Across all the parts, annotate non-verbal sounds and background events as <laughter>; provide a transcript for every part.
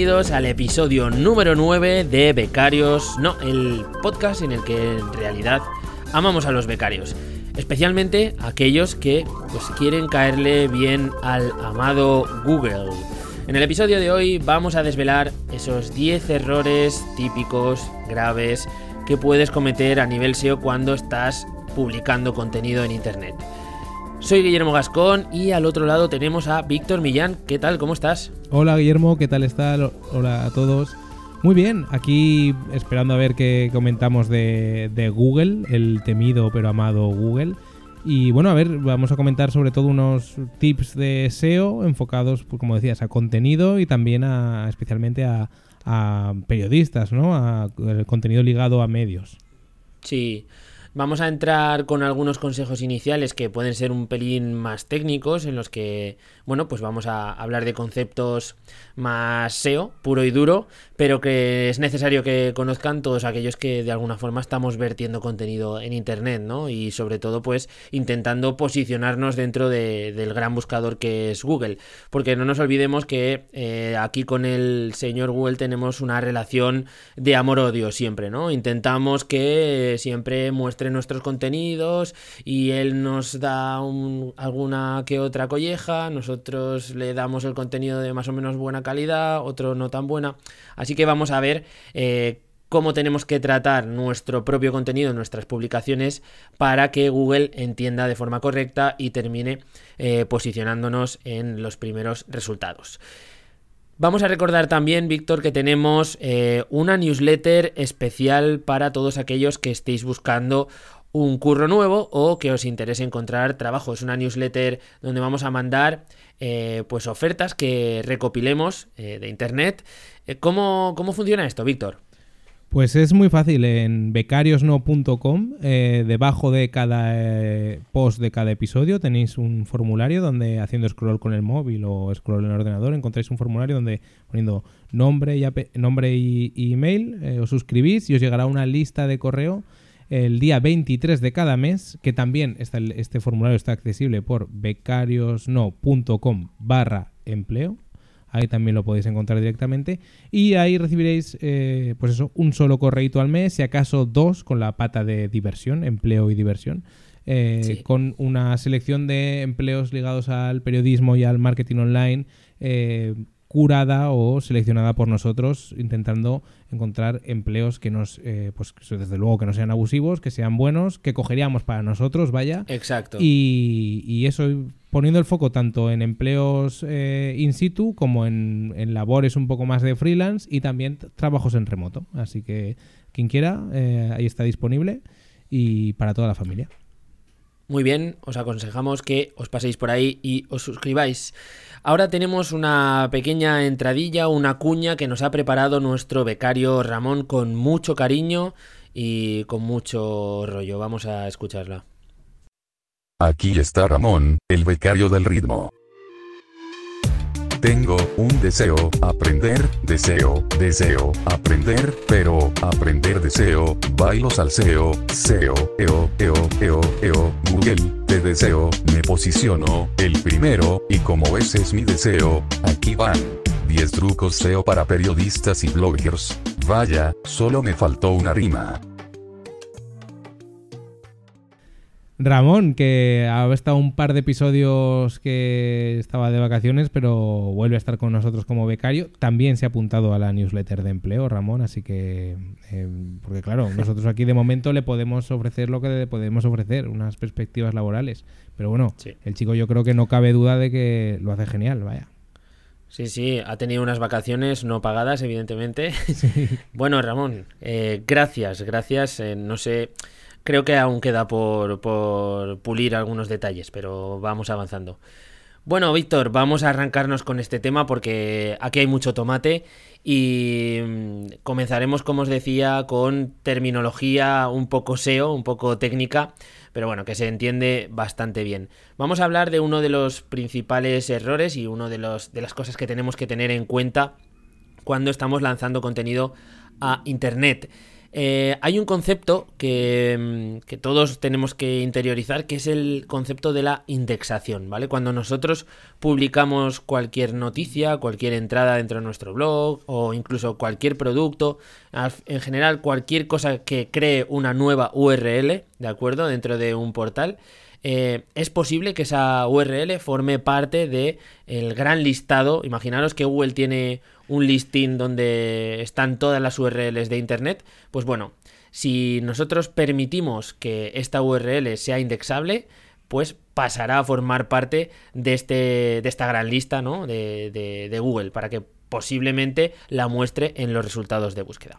bienvenidos al episodio número 9 de Becarios, no, el podcast en el que en realidad amamos a los becarios, especialmente aquellos que pues quieren caerle bien al amado Google. En el episodio de hoy vamos a desvelar esos 10 errores típicos, graves, que puedes cometer a nivel SEO cuando estás publicando contenido en internet. Soy Guillermo Gascón y al otro lado tenemos a Víctor Millán. ¿Qué tal? ¿Cómo estás? Hola Guillermo, ¿qué tal estás? Hola a todos. Muy bien, aquí esperando a ver qué comentamos de, Google, el temido pero amado Google. Y bueno, a ver, vamos a comentar sobre todo unos tips de SEO enfocados, pues, como decías, a contenido y también a, especialmente a, a periodistas, ¿no? A, a contenido ligado a medios. Sí. Vamos a entrar con algunos consejos iniciales que pueden ser un pelín más técnicos, en los que, bueno, pues vamos a hablar de conceptos más SEO, puro y duro, pero que es necesario que conozcan todos aquellos que de alguna forma estamos vertiendo contenido en Internet, ¿no? Y sobre todo, pues, intentando posicionarnos dentro del gran buscador que es Google. Porque no nos olvidemos que eh, aquí con el señor Google tenemos una relación de amor-odio siempre, ¿no? Intentamos que siempre muestre nuestros contenidos y él nos da alguna que otra colleja, nosotros le damos el contenido de más o menos buena calidad, otro no tan buena. Así que vamos a ver eh, cómo tenemos que tratar nuestro propio contenido, nuestras publicaciones, para que Google entienda de forma correcta y termine eh, posicionándonos en los primeros resultados. Vamos a recordar también, Víctor, que tenemos eh, una newsletter especial para todos aquellos que estéis buscando un curro nuevo o que os interese encontrar trabajo. Es una newsletter donde vamos a mandar eh, pues ofertas que recopilemos eh, de internet. ¿Cómo, ¿Cómo funciona esto, Víctor? Pues es muy fácil, en becariosno.com, eh, debajo de cada eh, post de cada episodio tenéis un formulario donde haciendo scroll con el móvil o scroll en el ordenador encontráis un formulario donde poniendo nombre y, nombre y, email eh, os suscribís y os llegará una lista de correo el día 23 de cada mes, que también está, este formulario está accesible por becariosno.com barra empleo ahí también lo podéis encontrar directamente. Y ahí recibiréis, eh, pues eso, un solo correito al mes, si acaso dos con la pata de diversión, empleo y diversión. Eh, con una selección de empleos ligados al periodismo y al marketing online eh, curada o seleccionada por nosotros, intentando encontrar empleos que nos, eh, pues desde luego que no sean abusivos, que sean buenos, que cogeríamos para nosotros, vaya. Exacto. Y, eso poniendo el foco tanto en empleos eh, in situ como en, labores un poco más de freelance y también trabajos en remoto. Así que quien quiera, eh, ahí está disponible y para toda la familia. Muy bien, os aconsejamos que os paséis por ahí y os suscribáis. Ahora tenemos una pequeña entradilla, una cuña que nos ha preparado nuestro becario Ramón con mucho cariño y con mucho rollo. Vamos a escucharla. Aquí está Ramón, el becario del ritmo. Tengo un deseo, aprender, deseo, deseo, aprender, pero, aprender deseo, bailo salseo, seo, eo, eo, eo, eo, Google, te deseo, me posiciono, el primero, y como ese es mi deseo, aquí van. 10 trucos SEO para periodistas y bloggers. Vaya, solo me faltó una rima. Ramón, que ha estado un par de episodios que estaba de vacaciones, pero vuelve a estar con nosotros como becario. También se ha apuntado a la newsletter de empleo, Ramón, así que, eh, porque claro, <laughs> nosotros aquí de momento le podemos ofrecer lo que le podemos ofrecer, unas perspectivas laborales. Pero bueno, el chico yo creo que no cabe duda de que lo hace genial, vaya. Sí, sí, ha tenido unas vacaciones no pagadas, evidentemente. <laughs> bueno, Ramón, eh, gracias, gracias. Eh, no sé Creo que aún queda por, pulir algunos detalles, pero vamos avanzando. Bueno, Víctor, vamos a arrancarnos con este tema porque aquí hay mucho tomate y mm, comenzaremos, como os decía, con terminología un poco SEO, un poco técnica, pero bueno, que se entiende bastante bien. Vamos a hablar de uno de los principales errores y uno de, los, de las cosas que tenemos que tener en cuenta cuando estamos lanzando contenido a Internet. Eh, hay un concepto que, mm, que, todos tenemos que interiorizar, que es el concepto de la indexación, ¿vale? Cuando nosotros publicamos cualquier noticia, cualquier entrada dentro de nuestro blog o incluso cualquier producto, en general cualquier cosa que cree una nueva URL, ¿de acuerdo? Dentro de un portal, eh, es posible que esa URL forme parte de el gran listado. Imaginaros que Google tiene un listing donde están todas las URLs de Internet. Pues bueno, si nosotros permitimos que esta URL sea indexable, pues pasará a formar parte de, este, de esta gran lista ¿no? de, de Google para que posiblemente la muestre en los resultados de búsqueda.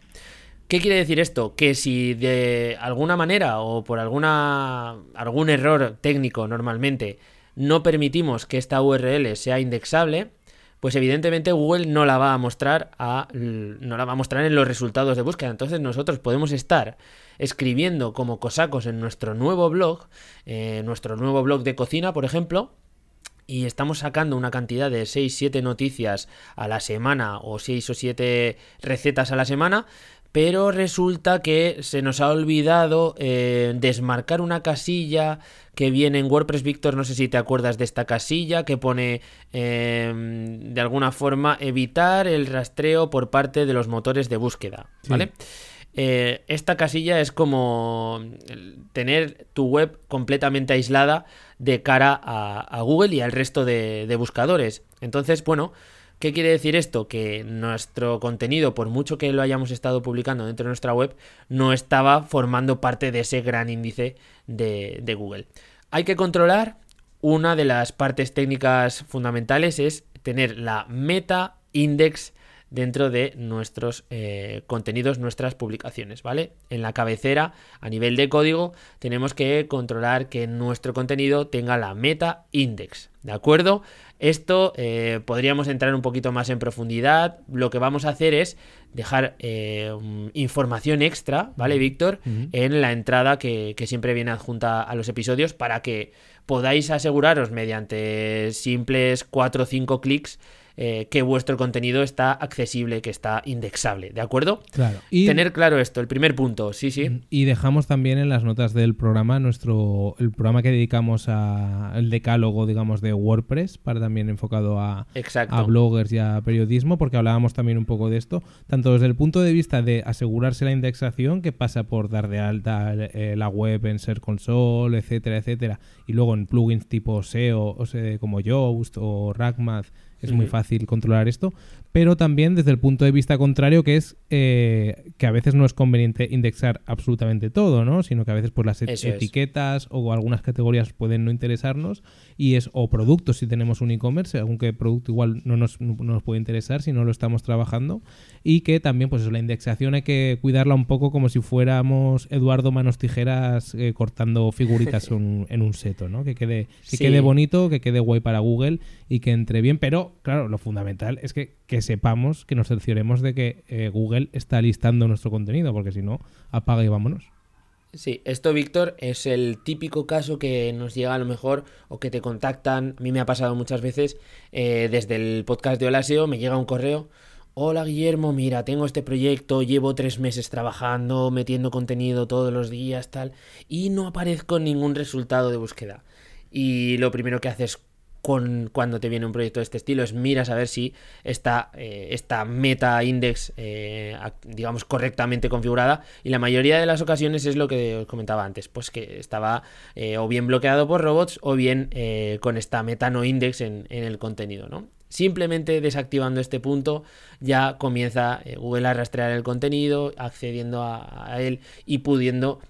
¿Qué quiere decir esto? Que si de alguna manera o por alguna, algún error técnico normalmente no permitimos que esta URL sea indexable, pues evidentemente Google no la va a mostrar a, no la va a mostrar en los resultados de búsqueda. Entonces nosotros podemos estar escribiendo como cosacos en nuestro nuevo blog, eh, nuestro nuevo blog de cocina, por ejemplo, y estamos sacando una cantidad de 6-7 noticias a la semana o 6 o 7 recetas a la semana, pero resulta que se nos ha olvidado eh, desmarcar una casilla que viene en WordPress Victor, no sé si te acuerdas de esta casilla que pone em, de alguna forma evitar el rastreo por parte de los motores de búsqueda, ¿vale? Eh, esta casilla es como tener tu web completamente aislada de cara a, Google y al resto de, de buscadores. Entonces, bueno, ¿Qué quiere decir esto? Que nuestro contenido, por mucho que lo hayamos estado publicando dentro de nuestra web, no estaba formando parte de ese gran índice de, Google. Hay que controlar, una de las partes técnicas fundamentales es tener la meta index dentro de nuestros eh, contenidos, nuestras publicaciones, ¿vale? En la cabecera, a nivel de código, tenemos que controlar que nuestro contenido tenga la meta index, ¿de acuerdo? Esto eh, podríamos entrar un poquito más en profundidad. Lo que vamos a hacer es dejar eh, información extra, ¿vale, Víctor? En la entrada que, que, siempre viene adjunta a los episodios para que podáis aseguraros mediante simples 4 o 5 clics eh, que vuestro contenido está accesible, que está indexable, ¿de acuerdo? Claro. Y Tener claro esto, el primer punto, sí, sí. Mm, y dejamos también en las notas del programa nuestro el programa que dedicamos al decálogo, digamos, de WordPress, para también enfocado a, a bloggers y a periodismo, porque hablábamos también un poco de esto, tanto desde el punto de vista de asegurarse la indexación, que pasa por dar de alta eh, la web en Ser Console, etcétera, etcétera, y luego en plugins tipo SEO, o sea, como Yoast o Rackmath, es muy fácil controlar esto, pero también desde el punto de vista contrario, que es eh, que a veces no es conveniente indexar absolutamente todo, ¿no? Sino que a veces pues las etiquetas o algunas categorías pueden no interesarnos y es o productos si tenemos un e-commerce, aunque producto igual no nos, no nos, puede interesar si no lo estamos trabajando y que también pues la indexación hay que cuidarla un poco como si fuéramos Eduardo Manos Tijeras eh, cortando figuritas en un seto, ¿no? Que quede, que quede bonito, que quede guay para Google y que entre bien, pero claro, lo fundamental es que, que sepamos, que nos cercioremos de que eh, Google está listando nuestro contenido, porque si no, apaga y vámonos. Sí, esto, Víctor, es el típico caso que nos llega a lo mejor o que te contactan. A mí me ha pasado muchas veces eh, desde el podcast de Olaseo, me llega un correo. Hola Guillermo, mira, tengo este proyecto, llevo tres meses trabajando, metiendo contenido todos los días, tal, y no aparezco ningún resultado de búsqueda. Y lo primero que haces con cuando te viene un proyecto de este estilo es miras a ver si está eh, esta meta index eh, digamos correctamente configurada y la mayoría de las ocasiones es lo que os comentaba antes pues que estaba eh, o bien bloqueado por robots o bien con esta meta no index en, el contenido no Simplemente desactivando este punto ya comienza Google a rastrear el contenido, accediendo a, él y pudiendo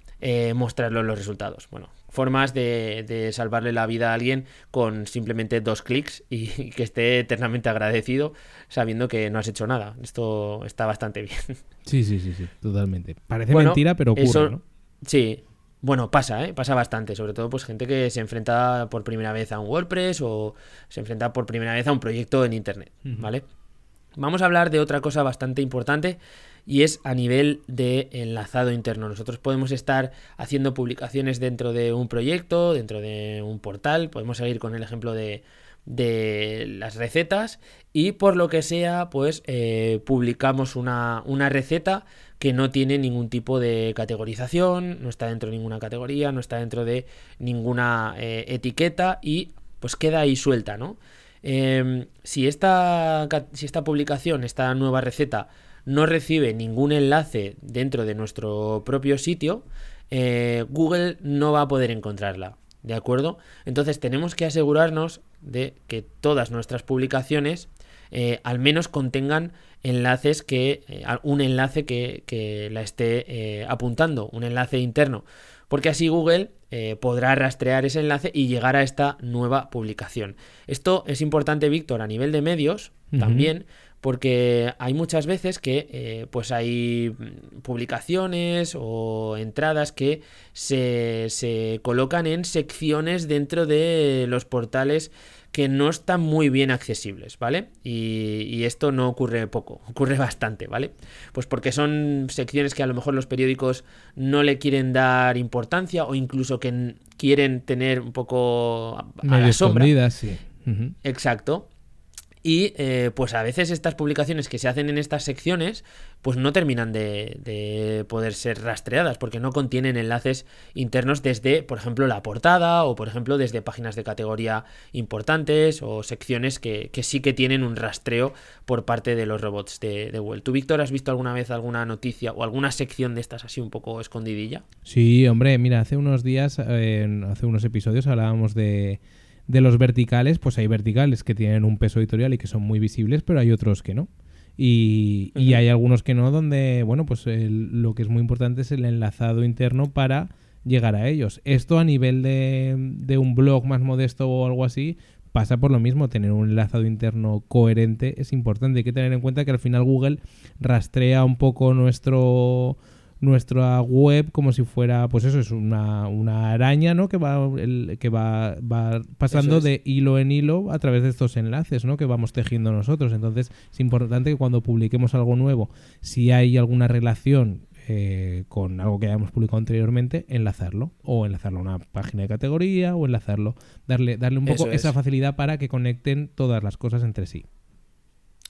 mostrarlo en los resultados. Bueno, formas de, salvarle la vida a alguien con simplemente dos clics y, que esté eternamente agradecido sabiendo que no has hecho nada. Esto está bastante bien. Sí, sí, sí, sí, totalmente. Parece mentira, pero ocurre, ¿no? Sí. Bueno, pasa, ¿eh? Pasa bastante. Sobre todo, pues, gente que se enfrenta por primera vez a un WordPress o se enfrenta por primera vez a un proyecto en Internet, ¿vale? Vamos a hablar de otra cosa bastante importante y es a nivel de enlazado interno. Nosotros podemos estar haciendo publicaciones dentro de un proyecto, dentro de un portal, podemos seguir con el ejemplo de, de las recetas y por lo que sea pues eh, publicamos una, una, receta que no tiene ningún tipo de categorización, no está dentro de ninguna categoría, no está dentro de ninguna eh, etiqueta y pues queda ahí suelta, ¿no? Em, si, esta, si esta publicación, esta nueva receta no recibe ningún enlace dentro de nuestro propio sitio, eh, Google no va a poder encontrarla. ¿De acuerdo? Entonces tenemos que asegurarnos de que todas nuestras publicaciones eh, al menos contengan enlaces que. Eh, un enlace que, la esté apuntando, un enlace interno. Porque así Google podrá rastrear ese enlace y llegar a esta nueva publicación. Esto es importante, Víctor, a nivel de medios también, porque hay muchas veces que eh, pues hay publicaciones o entradas que se, colocan en secciones dentro de los portales que no están muy bien accesibles, ¿vale? Y, y, esto no ocurre poco, <laughs> ocurre bastante, ¿vale? Pues porque son secciones que a lo mejor los periódicos no le quieren dar importancia o incluso que quieren tener un poco a, la sombra. Sí. Exacto. Y eh, pues a veces estas publicaciones que se hacen en estas secciones pues no terminan de, poder ser rastreadas porque no contienen enlaces internos desde, por ejemplo, la portada o por ejemplo desde páginas de categoría importantes o secciones que, sí que tienen un rastreo por parte de los robots de, Google. ¿Tú, Víctor, has visto alguna vez alguna noticia o alguna sección de estas así un poco escondidilla? Sí, hombre, mira, hace unos días, hace unos episodios hablábamos de de los verticales, pues hay verticales que tienen un peso editorial y que son muy visibles, pero hay otros que no. Y, hay algunos que no, donde, bueno, pues lo que es muy importante es el enlazado interno para llegar a ellos. Esto a nivel de, de un blog más modesto o algo así, pasa por lo mismo, tener un enlazado interno coherente es importante. Hay que tener en cuenta que al final Google rastrea un poco nuestro nuestra web como si fuera, pues eso, es una, una araña, ¿no? Que va, el, que va, va pasando de hilo en hilo a través de estos enlaces, ¿no? Que vamos tejiendo nosotros. Entonces es importante que cuando publiquemos algo nuevo, si hay alguna relación eh, con algo que hayamos publicado anteriormente, enlazarlo. O enlazarlo a una página de categoría, o enlazarlo, darle, darle un poco esa facilidad para que conecten todas las cosas entre sí.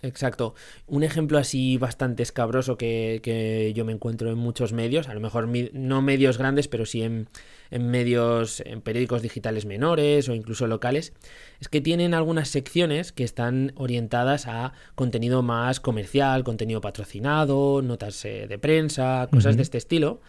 Exacto. Un ejemplo así bastante escabroso que, yo me encuentro en muchos medios, a lo mejor no medios grandes, pero sí en, medios, en periódicos digitales menores o incluso locales, es que tienen algunas secciones que están orientadas a contenido más comercial, contenido patrocinado, notas eh, de prensa, cosas de este estilo,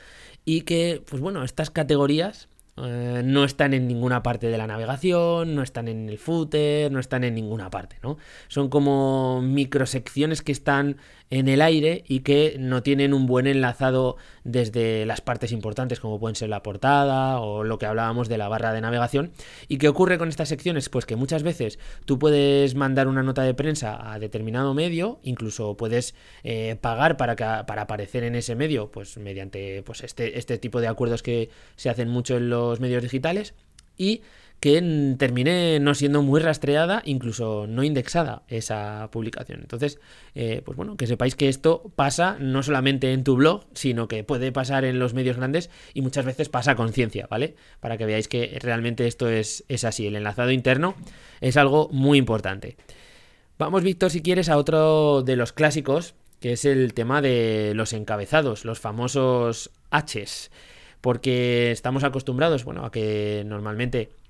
y que, pues bueno, estas categorías eh, no están en ninguna parte de la navegación, no están en el footer, no están en ninguna parte, ¿no? Son como microsecciones que están en el aire y que no tienen un buen enlazado desde las partes importantes como pueden ser la portada o lo que hablábamos de la barra de navegación. ¿Y qué ocurre con estas secciones? Pues que muchas veces tú puedes mandar una nota de prensa a determinado medio, incluso puedes eh, pagar para, para aparecer en ese medio, pues mediante pues este, este tipo de acuerdos que se hacen mucho en los medios digitales y que termine no siendo muy rastreada, incluso no indexada esa publicación. Entonces, eh, pues bueno, que sepáis que esto pasa no solamente en tu blog, sino que puede pasar en los medios grandes y muchas veces pasa a conciencia, ¿vale? Para que veáis que realmente esto es, es así. El enlazado interno es algo muy importante. Vamos, Víctor, si quieres, a otro de los clásicos, que es el tema de los encabezados, los famosos Hs. Porque estamos acostumbrados, bueno, a que normalmente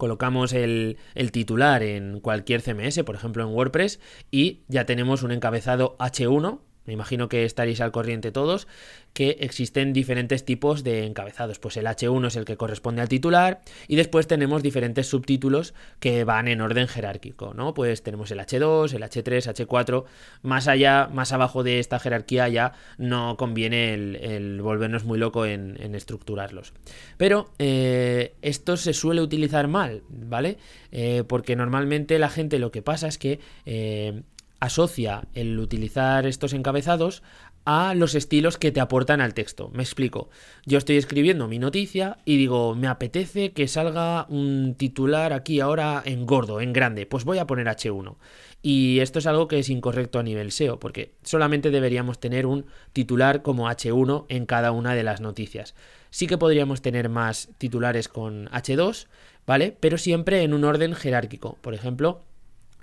colocamos el, titular en cualquier CMS, por ejemplo en WordPress, y ya tenemos un encabezado H1, me imagino que estaréis al corriente todos, que existen diferentes tipos de encabezados. Pues el H1 es el que corresponde al titular y después tenemos diferentes subtítulos que van en orden jerárquico, ¿no? Pues tenemos el H2, el H3, H4. Más allá, más abajo de esta jerarquía ya no conviene el, volvernos muy loco en, estructurarlos. Pero eh, esto se suele utilizar mal, ¿vale? Eh, porque normalmente la gente lo que pasa es que eh, asocia el utilizar estos encabezados a los estilos que te aportan al texto. Me explico. Yo estoy escribiendo mi noticia y digo, me apetece que salga un titular aquí ahora en gordo, en grande. Pues voy a poner H1. Y esto es algo que es incorrecto a nivel SEO, porque solamente deberíamos tener un titular como H1 en cada una de las noticias. Sí que podríamos tener más titulares con H2, ¿vale? Pero siempre en un orden jerárquico. Por ejemplo,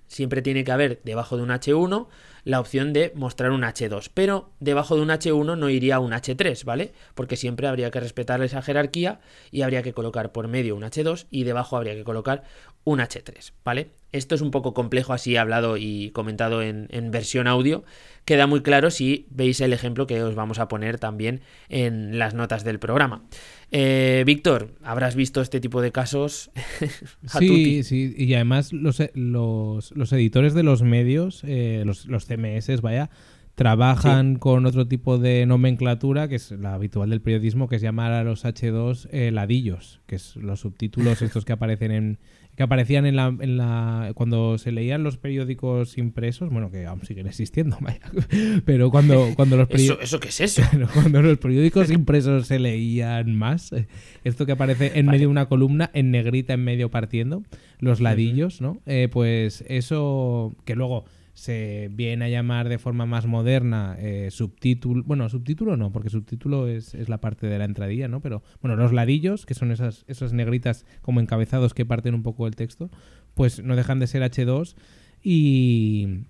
siempre tiene que haber debajo de un H1 la opción de mostrar un H2, pero debajo de un H1 no iría un H3, ¿vale? Porque siempre habría que respetar esa jerarquía y habría que colocar por medio un H2 y debajo habría que colocar un H3, ¿vale? Esto es un poco complejo así hablado y comentado en, versión audio. Queda muy claro si veis el ejemplo que os vamos a poner también en las notas del programa. Eh, Víctor, habrás visto este tipo de casos. <laughs> sí, sí, y además los, los, editores de los medios, eh, los, los CMS, vaya, trabajan con otro tipo de nomenclatura que es la habitual del periodismo, que es llamar a los H2 eh, ladillos, que es los subtítulos estos que aparecen en, que aparecían en la, en la cuando se leían los periódicos impresos, bueno, que aún siguen existiendo, <laughs> pero cuando, cuando los ¿Eso, ¿Eso qué es eso? <laughs> cuando los periódicos impresos se leían más, eh, esto que aparece en medio de una columna, en negrita en medio partiendo, los ladillos, ¿no? Eh, pues eso que luego se viene a llamar de forma más moderna eh, subtítulo. Bueno, subtítulo no, porque subtítulo es, es, la parte de la entradilla, ¿no? Pero bueno, los ladillos, que son esas, esas negritas como encabezados que parten un poco el texto, pues no dejan de ser H2 y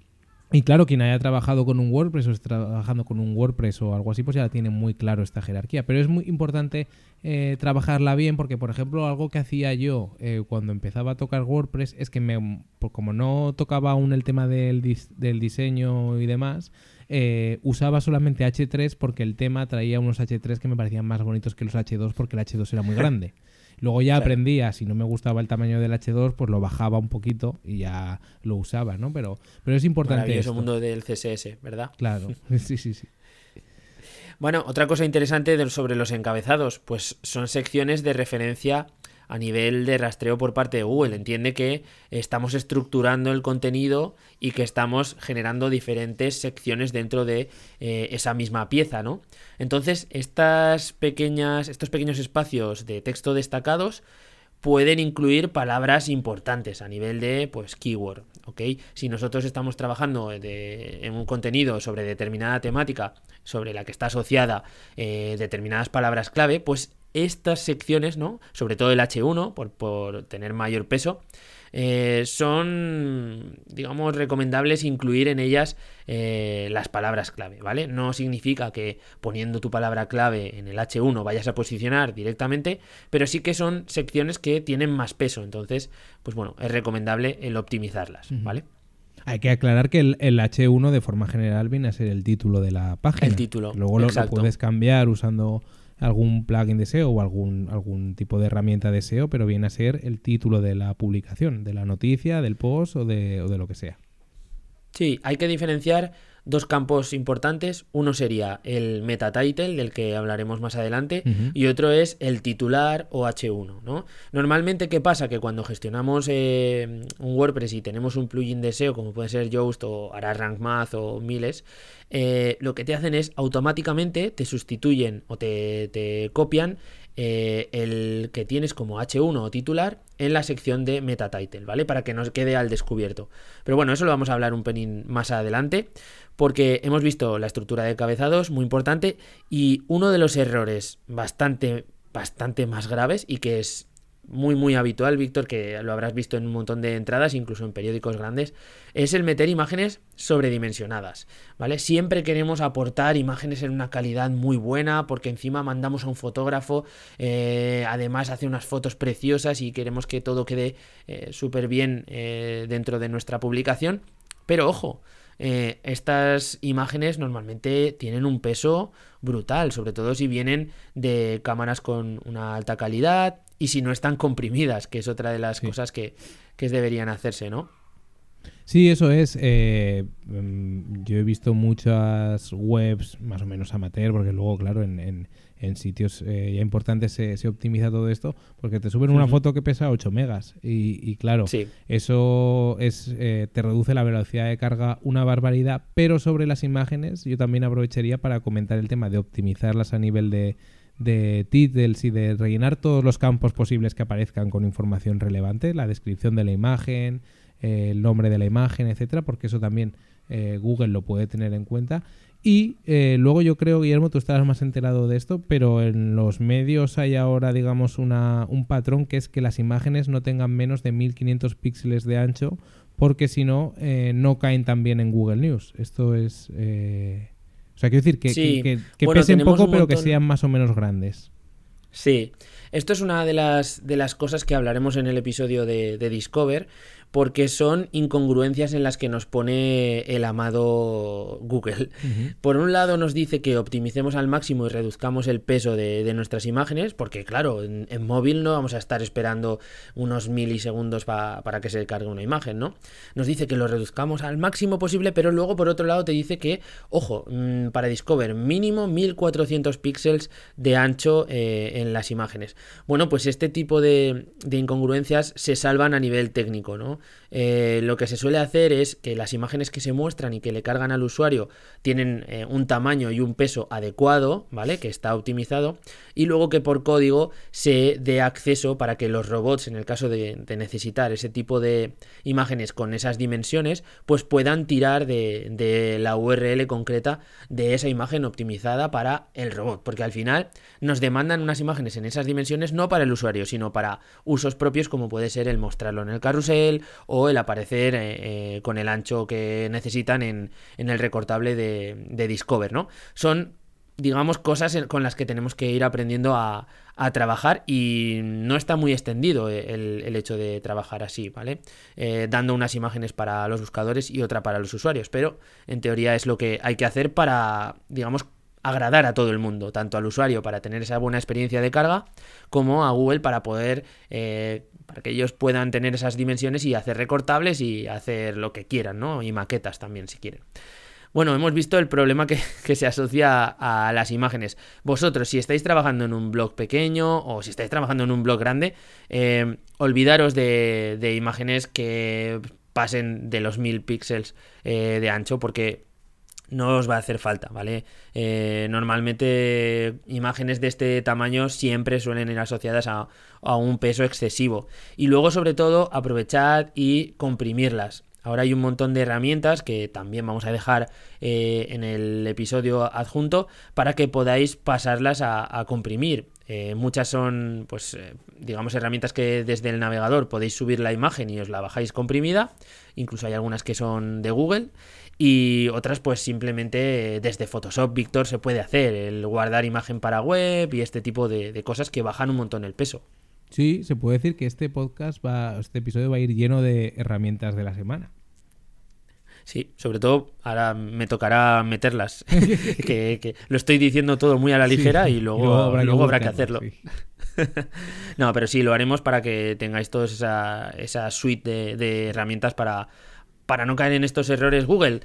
y claro, quien haya trabajado con un WordPress o esté trabajando con un WordPress o algo así, pues ya tiene muy claro esta jerarquía. Pero es muy importante eh, trabajarla bien porque, por ejemplo, algo que hacía yo eh, cuando empezaba a tocar WordPress es que me, pues como no tocaba aún el tema del, del diseño y demás, eh, usaba solamente H3 porque el tema traía unos H3 que me parecían más bonitos que los H2 porque el H2 era muy grande. <laughs> Luego ya aprendía, si no me gustaba el tamaño del H2, pues lo bajaba un poquito y ya lo usaba, ¿no? Pero, pero es importante. el mundo del CSS, ¿verdad? Claro, <laughs> sí, sí, sí. Bueno, otra cosa interesante sobre los encabezados, pues son secciones de referencia a nivel de rastreo por parte de Google. Entiende que estamos estructurando el contenido y que estamos generando diferentes secciones dentro de eh, esa misma pieza, ¿no? Entonces, estas pequeñas, estos pequeños espacios de texto destacados pueden incluir palabras importantes a nivel de pues keyword, ¿ok? Si nosotros estamos trabajando en un contenido sobre determinada temática, sobre la que está asociada eh, determinadas palabras clave, pues estas secciones, ¿no? Sobre todo el H1, por, tener mayor peso, eh, son, digamos, recomendables incluir en ellas eh, las palabras clave, ¿vale? No significa que poniendo tu palabra clave en el H1 vayas a posicionar directamente, pero sí que son secciones que tienen más peso, entonces, pues bueno, es recomendable el optimizarlas, ¿vale? Hay que aclarar que el, H1 de forma general viene a ser el título de la página. El título. Luego lo, puedes cambiar usando algún plugin de SEO o algún, algún tipo de herramienta de SEO, pero viene a ser el título de la publicación, de la noticia, del post o de, o de lo que sea. Sí, hay que diferenciar dos campos importantes. Uno sería el meta title, del que hablaremos más adelante, y otro es el titular o H1. ¿no? Normalmente, ¿qué pasa? Que cuando gestionamos eh, un WordPress y tenemos un plugin de SEO, como puede ser Yoast o Rank Math o Miles, eh, lo que te hacen es automáticamente te sustituyen o te, copian eh, el que tienes como H1 o titular en la sección de meta title, ¿vale? Para que nos quede al descubierto. Pero bueno, eso lo vamos a hablar un pelín más adelante, porque hemos visto la estructura de cabezados, muy importante, y uno de los errores bastante, bastante más graves y que es muy muy habitual, Víctor, que lo habrás visto en un montón de entradas, incluso en periódicos grandes, es el meter imágenes sobredimensionadas, ¿vale? Siempre queremos aportar imágenes en una calidad muy buena, porque encima mandamos a un fotógrafo, eh, además hace unas fotos preciosas y queremos que todo quede eh, súper bien eh, dentro de nuestra publicación, pero ojo, estas imágenes normalmente tienen un peso brutal, sobre todo si vienen de cámaras con una alta calidad, y si no están comprimidas, que es otra de las cosas que, deberían hacerse, ¿no? Sí, eso es. Eh, mm, yo he visto muchas webs más o menos amateur, porque luego, claro, en, en, sitios eh, ya importantes se, optimiza todo esto, porque te suben una foto que pesa 8 megas. Y, claro, eso es eh, te reduce la velocidad de carga una barbaridad, pero sobre las imágenes yo también aprovecharía para comentar el tema de optimizarlas a nivel de, de titles y de rellenar todos los campos posibles que aparezcan con información relevante, la descripción de la imagen, el nombre de la imagen, etcétera, porque eso también eh, Google lo puede tener en cuenta. Y eh, luego yo creo, Guillermo, tú estarás más enterado de esto, pero en los medios hay ahora, digamos, una, un patrón que es que las imágenes no tengan menos de 1500 píxeles de ancho, porque si no, eh, no caen tan bien en Google News. Esto es... eh, O sea, quiero decir que, Sí. que, que- que Bueno, pesen poco, pero que sean más o menos grandes. Sí, esto es una de las, de las cosas que hablaremos en el episodio de, de Discover, porque son incongruencias en las que nos pone el amado Google. Por un lado nos dice que optimicemos al máximo y reduzcamos el peso de, de nuestras imágenes, porque claro, en, en móvil no vamos a estar esperando unos milisegundos pa- para que se cargue una imagen, ¿no? Nos dice que lo reduzcamos al máximo posible, pero luego por otro lado te dice que, ojo, mm, para Discover mínimo 1400 píxeles de ancho eh, en las imágenes. Bueno, pues este tipo de, de incongruencias se salvan a nivel técnico, ¿no? Eh, lo que se suele hacer es que las imágenes que se muestran y que le cargan al usuario tienen eh, un tamaño y un peso adecuado, ¿vale? Que está optimizado, y luego que por código se dé acceso para que los robots, en el caso de, necesitar ese tipo de imágenes con esas dimensiones, pues puedan tirar de, de la URL concreta de esa imagen optimizada para el robot, porque al final nos demandan unas imágenes en esas dimensiones no para el usuario, sino para usos propios como puede ser el mostrarlo en el carrusel o el aparecer eh, eh, con el ancho que necesitan en, en el recortable de, de Discover, ¿no? Son digamos, cosas con las que tenemos que ir aprendiendo a, a trabajar y no está muy extendido el, el hecho de trabajar así, ¿vale? Eh, dando unas imágenes para los buscadores y otra para los usuarios, pero en teoría es lo que hay que hacer para, digamos, agradar a todo el mundo, tanto al usuario para tener esa buena experiencia de carga, como a Google para poder, eh, para que ellos puedan tener esas dimensiones y hacer recortables y hacer lo que quieran, ¿no? Y maquetas también, si quieren. Bueno, hemos visto el problema <laughs> que, se asocia a las imágenes. Vosotros, si estáis trabajando en un blog pequeño o si estáis trabajando en un blog grande, eh, olvidaros de, de imágenes que pasen de los 1000 píxeles eh, de ancho porque no os va a hacer falta, ¿vale? Eh, normalmente imágenes de este tamaño siempre suelen ir asociadas a, a un peso excesivo. Y luego, sobre todo, aprovechad y comprimirlas. Ahora hay un montón de herramientas que también vamos a dejar eh, en el episodio adjunto para que podáis pasarlas a, comprimir. Eh, muchas son, pues, digamos, herramientas que desde el navegador podéis subir la imagen y os la bajáis comprimida. Incluso hay algunas que son de Google. Y otras, pues simplemente eh, desde Photoshop, Víctor, se puede hacer. El guardar imagen para web y este tipo de, de cosas que bajan un montón el peso. Sí, se puede decir que este podcast va, este episodio va a ir lleno de herramientas de la semana. Sí, sobre todo ahora me tocará meterlas. <laughs> que, que lo estoy diciendo todo muy a la ligera Sí, y luego, luego habrá, que, hacerlo. sí. <laughs> no, pero sí, lo haremos para que tengáis toda esa, esa suite de, de herramientas para, para no caer en estos errores Google.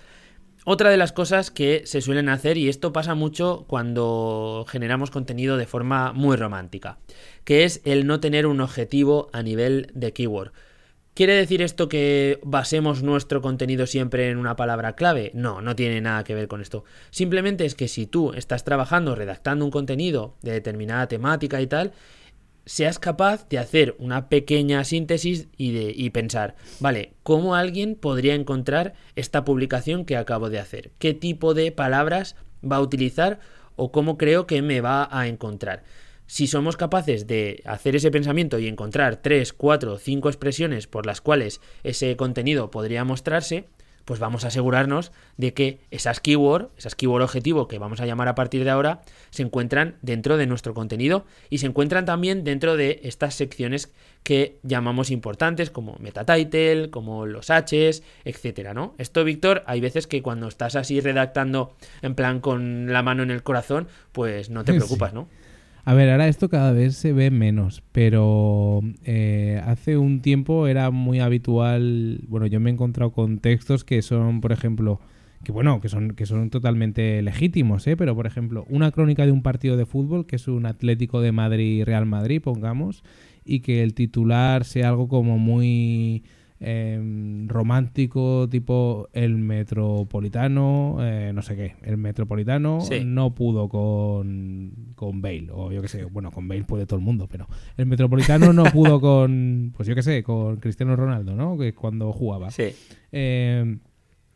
Otra de las cosas que se suelen hacer, y esto pasa mucho cuando generamos contenido de forma muy romántica, que es el no tener un objetivo a nivel de keyword. ¿Quiere decir esto que basemos nuestro contenido siempre en una palabra clave? No, no tiene nada que ver con esto. Simplemente es que si tú estás trabajando, redactando un contenido de determinada temática y tal, seas capaz de hacer una pequeña síntesis y, de, y pensar, vale, ¿cómo alguien podría encontrar esta publicación que acabo de hacer? ¿Qué tipo de palabras va a utilizar o cómo creo que me va a encontrar? Si somos capaces de hacer ese pensamiento y encontrar 3, 4, 5 expresiones por las cuales ese contenido podría mostrarse, pues vamos a asegurarnos de que esas keyword, esas keyword objetivo que vamos a llamar a partir de ahora, se encuentran dentro de nuestro contenido y se encuentran también dentro de estas secciones que llamamos importantes como meta title, como los H's, etcétera, ¿no? Esto, Víctor, hay veces que cuando estás así redactando en plan con la mano en el corazón, pues no te Sí. preocupas, ¿no? A ver, ahora esto cada vez se ve menos, pero eh, hace un tiempo era muy habitual. Bueno, yo me he encontrado con textos que son, por ejemplo, que bueno, que son, que son totalmente legítimos, ¿eh? pero por ejemplo, una crónica de un partido de fútbol que es un Atlético de Madrid Real Madrid, pongamos, y que el titular sea algo como muy em, romántico, tipo el metropolitano, eh, no sé qué, el metropolitano Sí. no pudo con, con Bale, o yo qué sé, bueno, con Bale puede todo el mundo, pero el metropolitano no <laughs> pudo con, pues yo qué sé, con Cristiano Ronaldo, ¿no? Que cuando jugaba. Sí. Eh,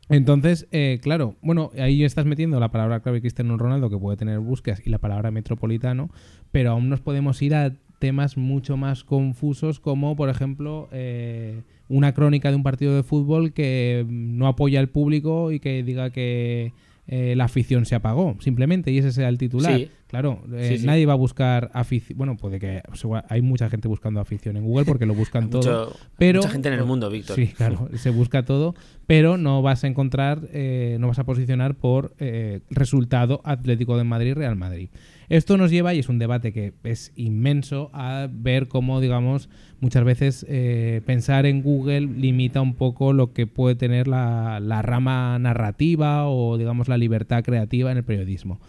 Entonces, eh, claro, bueno, ahí estás metiendo la palabra clave Cristiano Ronaldo que puede tener búsquedas y la palabra metropolitano, pero aún nos podemos ir a temas mucho más confusos como, por ejemplo, eh, una crónica de un partido de fútbol que no apoya al público y que diga que eh, la afición se apagó, simplemente, y ese sea el titular. Sí. Claro, eh, Sí, sí. nadie va a buscar afición. Bueno, puede que segura- hay mucha gente buscando afición en Google porque lo buscan <laughs> todo. Pero, mucha gente en el mundo, Víctor. Sí, claro, <laughs> se busca todo, pero no vas a encontrar, eh, no vas a posicionar por eh, resultado Atlético de Madrid, Real Madrid. Esto nos lleva, y es un debate que es inmenso, a ver cómo, digamos, muchas veces eh, pensar en Google limita un poco lo que puede tener la, rama narrativa o, digamos, la libertad creativa en el periodismo.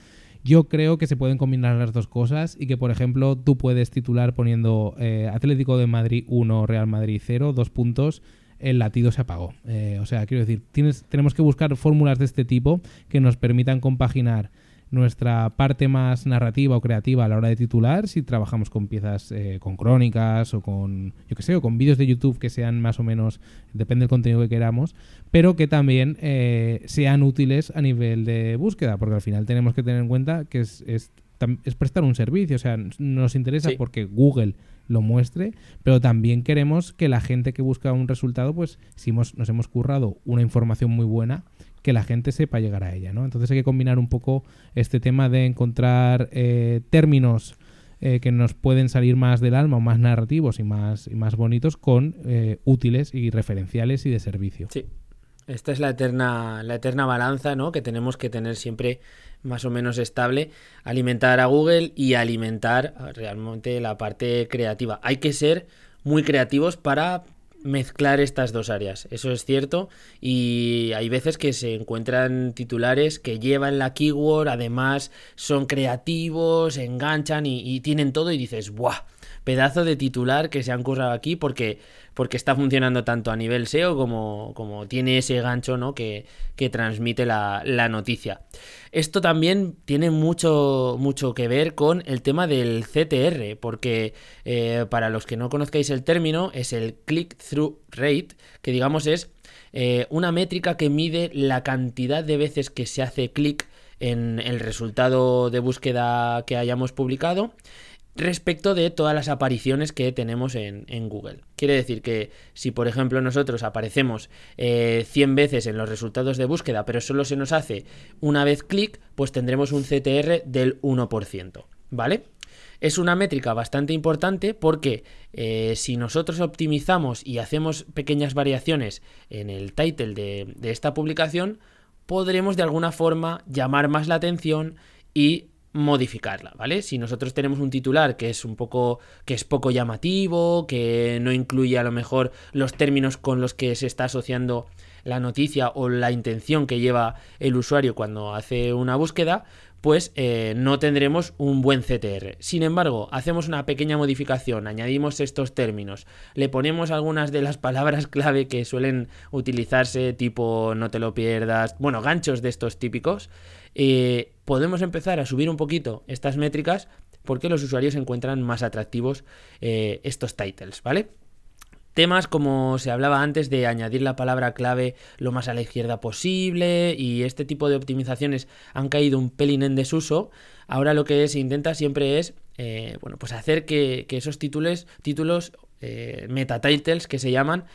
Yo creo que se pueden combinar las dos cosas y que, por ejemplo, tú puedes titular poniendo eh, Atlético de Madrid 1, Real Madrid 0, dos puntos, el latido se apagó. Eh, o sea, quiero decir, tenemos que buscar fórmulas de este tipo que nos permitan compaginar nuestra parte más narrativa o creativa a la hora de titular si trabajamos con piezas eh, con crónicas o con yo que sé o con vídeos de YouTube que sean más o menos depende del contenido que queramos pero que también eh, sean útiles a nivel de búsqueda porque al final tenemos que tener en cuenta que es, es, es prestar un servicio o sea nos interesa Sí. porque Google lo muestre, pero también queremos que la gente que busca un resultado, pues si hemos- nos hemos currado una información muy buena, que la gente sepa llegar a ella, ¿no? Entonces hay que combinar un poco este tema de encontrar eh, términos eh, que nos pueden salir más del alma más narrativos y más, y más bonitos con eh, útiles y referenciales y de servicio. Sí. Esta es la eterna, la eterna balanza, ¿no? Que tenemos que tener siempre más o menos estable. Alimentar a Google y alimentar realmente la parte creativa. Hay que ser muy creativos para mezclar estas dos áreas. Eso es cierto. Y hay veces que se encuentran titulares que llevan la keyword, además son creativos, enganchan y, y tienen todo y dices, ¡buah! Pedazo de titular que se han currado aquí porque, porque está funcionando tanto a nivel SEO como, como tiene ese gancho ¿no? que, que transmite la, la noticia. Esto también tiene mucho, mucho que ver con el tema del CTR, porque eh, para los que no conozcáis el término, es el click-through rate, que digamos es eh, una métrica que mide la cantidad de veces que se hace clic en el resultado de búsqueda que hayamos publicado respecto de todas las apariciones que tenemos en, Google. Quiere decir que si, por ejemplo, nosotros aparecemos eh, 100 veces en los resultados de búsqueda, pero solo se nos hace una vez clic, pues tendremos un CTR del 1%. ¿Vale? Es una métrica bastante importante porque eh, si nosotros optimizamos y hacemos pequeñas variaciones en el title de esta publicación, podremos de alguna forma llamar más la atención y modificarla, ¿vale? Si nosotros tenemos un titular que es un poco que es poco llamativo, que no incluye a lo mejor los términos con los que se está asociando la noticia o la intención que lleva el usuario cuando hace una búsqueda, pues eh, no tendremos un buen CTR. Sin embargo, hacemos una pequeña modificación, añadimos estos términos, le ponemos algunas de las <laughs> palabras clave que suelen utilizarse, tipo no te lo pierdas, bueno, ganchos de estos típicos, eh, podemos empezar a subir un poquito estas métricas porque los usuarios encuentran más atractivos eh, estos titles, ¿vale? Temas como se hablaba antes de añadir la palabra clave lo más a la izquierda posible y este tipo de optimizaciones han caído un pelín en desuso. Ahora lo que se intenta siempre es eh, bueno, pues hacer que, esos títulos, títulos eh, meta titles que se llaman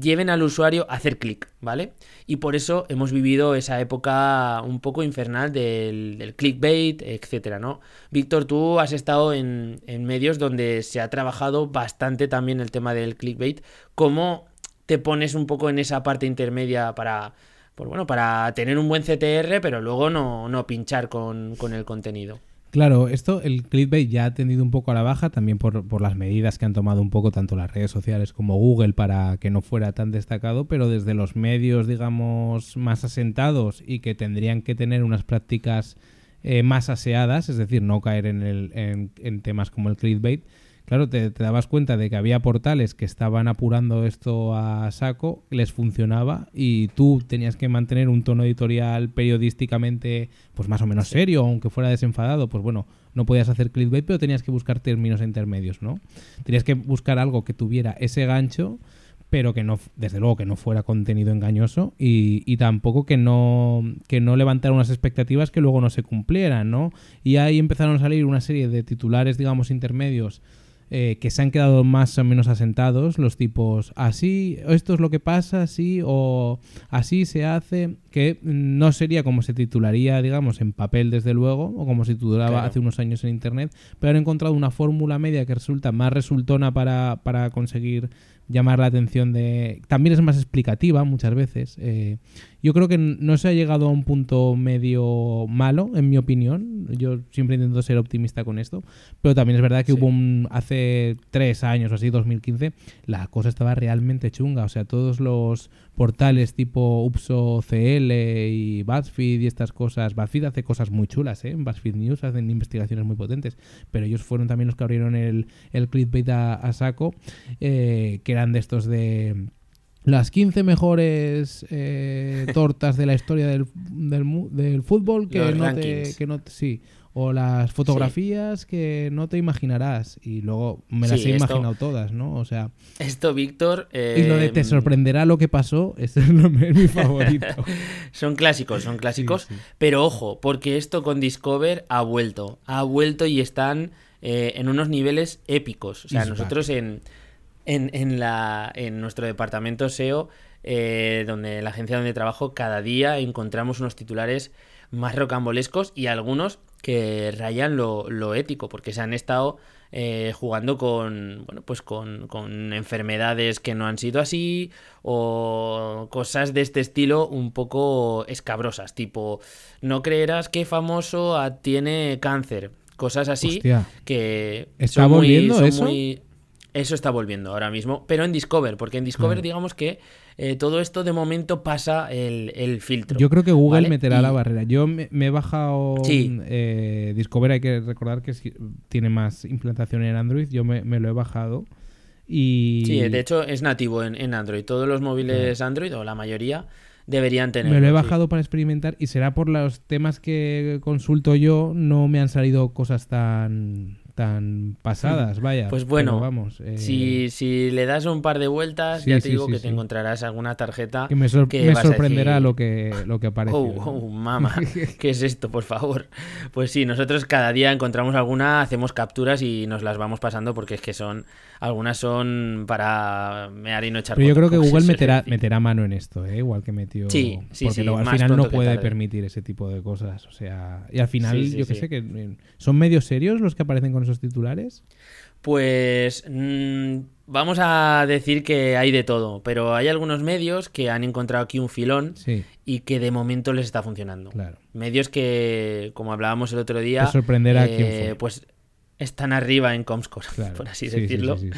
lleven al usuario a hacer clic, ¿vale? Y por eso hemos vivido esa época un poco infernal del, clickbait, etcétera, ¿no? Víctor, tú has estado en, en, medios donde se ha trabajado bastante también el tema del clickbait. ¿Cómo te pones un poco en esa parte intermedia para, pues bueno, para tener un buen CTR, pero luego no, no pinchar con, con el contenido? Claro, esto, el clickbait ya ha tendido un poco a la baja, también por, por, las medidas que han tomado un poco tanto las redes sociales como Google para que no fuera tan destacado, pero desde los medios, digamos, más asentados y que tendrían que tener unas prácticas eh, más aseadas, es decir, no caer en, el, en, en temas como el clickbait, claro, te, te, dabas cuenta de que había portales que estaban apurando esto a saco, les funcionaba y tú tenías que mantener un tono editorial periodísticamente pues más o menos serio, aunque fuera desenfadado, pues bueno, no podías hacer clickbait, pero tenías que buscar términos intermedios, ¿no? Tenías que buscar algo que tuviera ese gancho pero que no, desde luego que no fuera contenido engañoso y, y, tampoco que no, que no levantara unas expectativas que luego no se cumplieran, ¿no? Y ahí empezaron a salir una serie de titulares, digamos, intermedios eh, que se han quedado más o menos asentados, los tipos así, esto es lo que pasa, así o así se hace, que no sería como se titularía, digamos, en papel desde luego, o como se titulaba Claro. hace unos años en Internet, pero han encontrado una fórmula media que resulta más resultona para, para conseguir llamar la atención de... También es más explicativa muchas veces. eh, yo creo que no se ha llegado a un punto medio malo, en mi opinión. Yo siempre intento ser optimista con esto. Pero también es verdad que Sí. hubo un... Hace tres años o así, 2015, la cosa estaba realmente chunga. O sea, todos los portales tipo Upso CL y BuzzFeed y estas cosas. BuzzFeed hace cosas muy chulas, ¿eh? En BuzzFeed News hacen investigaciones muy potentes. Pero ellos fueron también los que abrieron el, el clickbait a, a saco, eh, que eran de estos de las 15 mejores eh, <laughs> tortas de la historia del, del, del fútbol que Los no, te, que no sí o las fotografías que no te imaginarás y luego me las Sí, he esto- imaginado todas no o sea Esto, Víctor. y lo de eh, te sorprenderá lo que pasó <laughs> ese es, lo- es mi favorito <laughs> Son clásicos, son clásicos. Sí. Pero ojo, porque esto con Discover ha vuelto. Ha vuelto y están eh, en unos niveles épicos. O sea, nosotros en, en, en la, en nuestro departamento SEO, eh, donde la agencia donde trabajo, cada día encontramos unos titulares más rocambolescos y algunos que rayan lo, lo ético, porque se han estado eh, jugando con bueno pues con, con enfermedades que no han sido así o cosas de este estilo un poco escabrosas tipo no creerás que famoso tiene cáncer cosas así Hostia. que ¿Está son muy- volviendo son eso? muy- eso está volviendo ahora mismo, pero en Discover, porque en Discover Claro. digamos que eh, todo esto de momento pasa el, el filtro. Yo creo que Google ¿vale? meterá Y- la barrera. Yo me, me he bajado Sí. eh, Discover, hay que recordar que tiene más implantación en Android. Yo me, me lo he bajado. Y Sí, de hecho es nativo en, en Android. Todos los móviles Android, o la mayoría, deberían tener. me lo he bajado para experimentar y será por los temas que consulto yo, no me han salido cosas tan tan pasadas, vaya. Pues bueno, Pero vamos. eh, Si, si le das un par de vueltas, Sí, ya te sí, digo sí, que te encontrarás alguna tarjeta que me, sor- que me vas a sorprenderá decir, lo que lo que aparece. Oh, oh, mamá, <laughs> ¿qué es esto, por favor? Pues sí, nosotros cada día encontramos alguna, hacemos capturas y nos las vamos pasando porque es que son, algunas son para mear y no echar Pero yo creo que Google meterá, meterá mano en esto, ¿eh? igual que metió. Sí, sí, porque al final no puede permitir ese tipo de cosas. O sea, y al final, yo que sé, que eh, son medios serios los que aparecen con esos titulares. Pues mm, vamos a decir que hay de todo, pero hay algunos medios que han encontrado aquí un filón Sí, y que de momento les está funcionando. claro. Medios que, como hablábamos el otro día, sorprenderá eh, pues están arriba en Comscore, <laughs> claro. por así Sí, sí, decirlo. sí.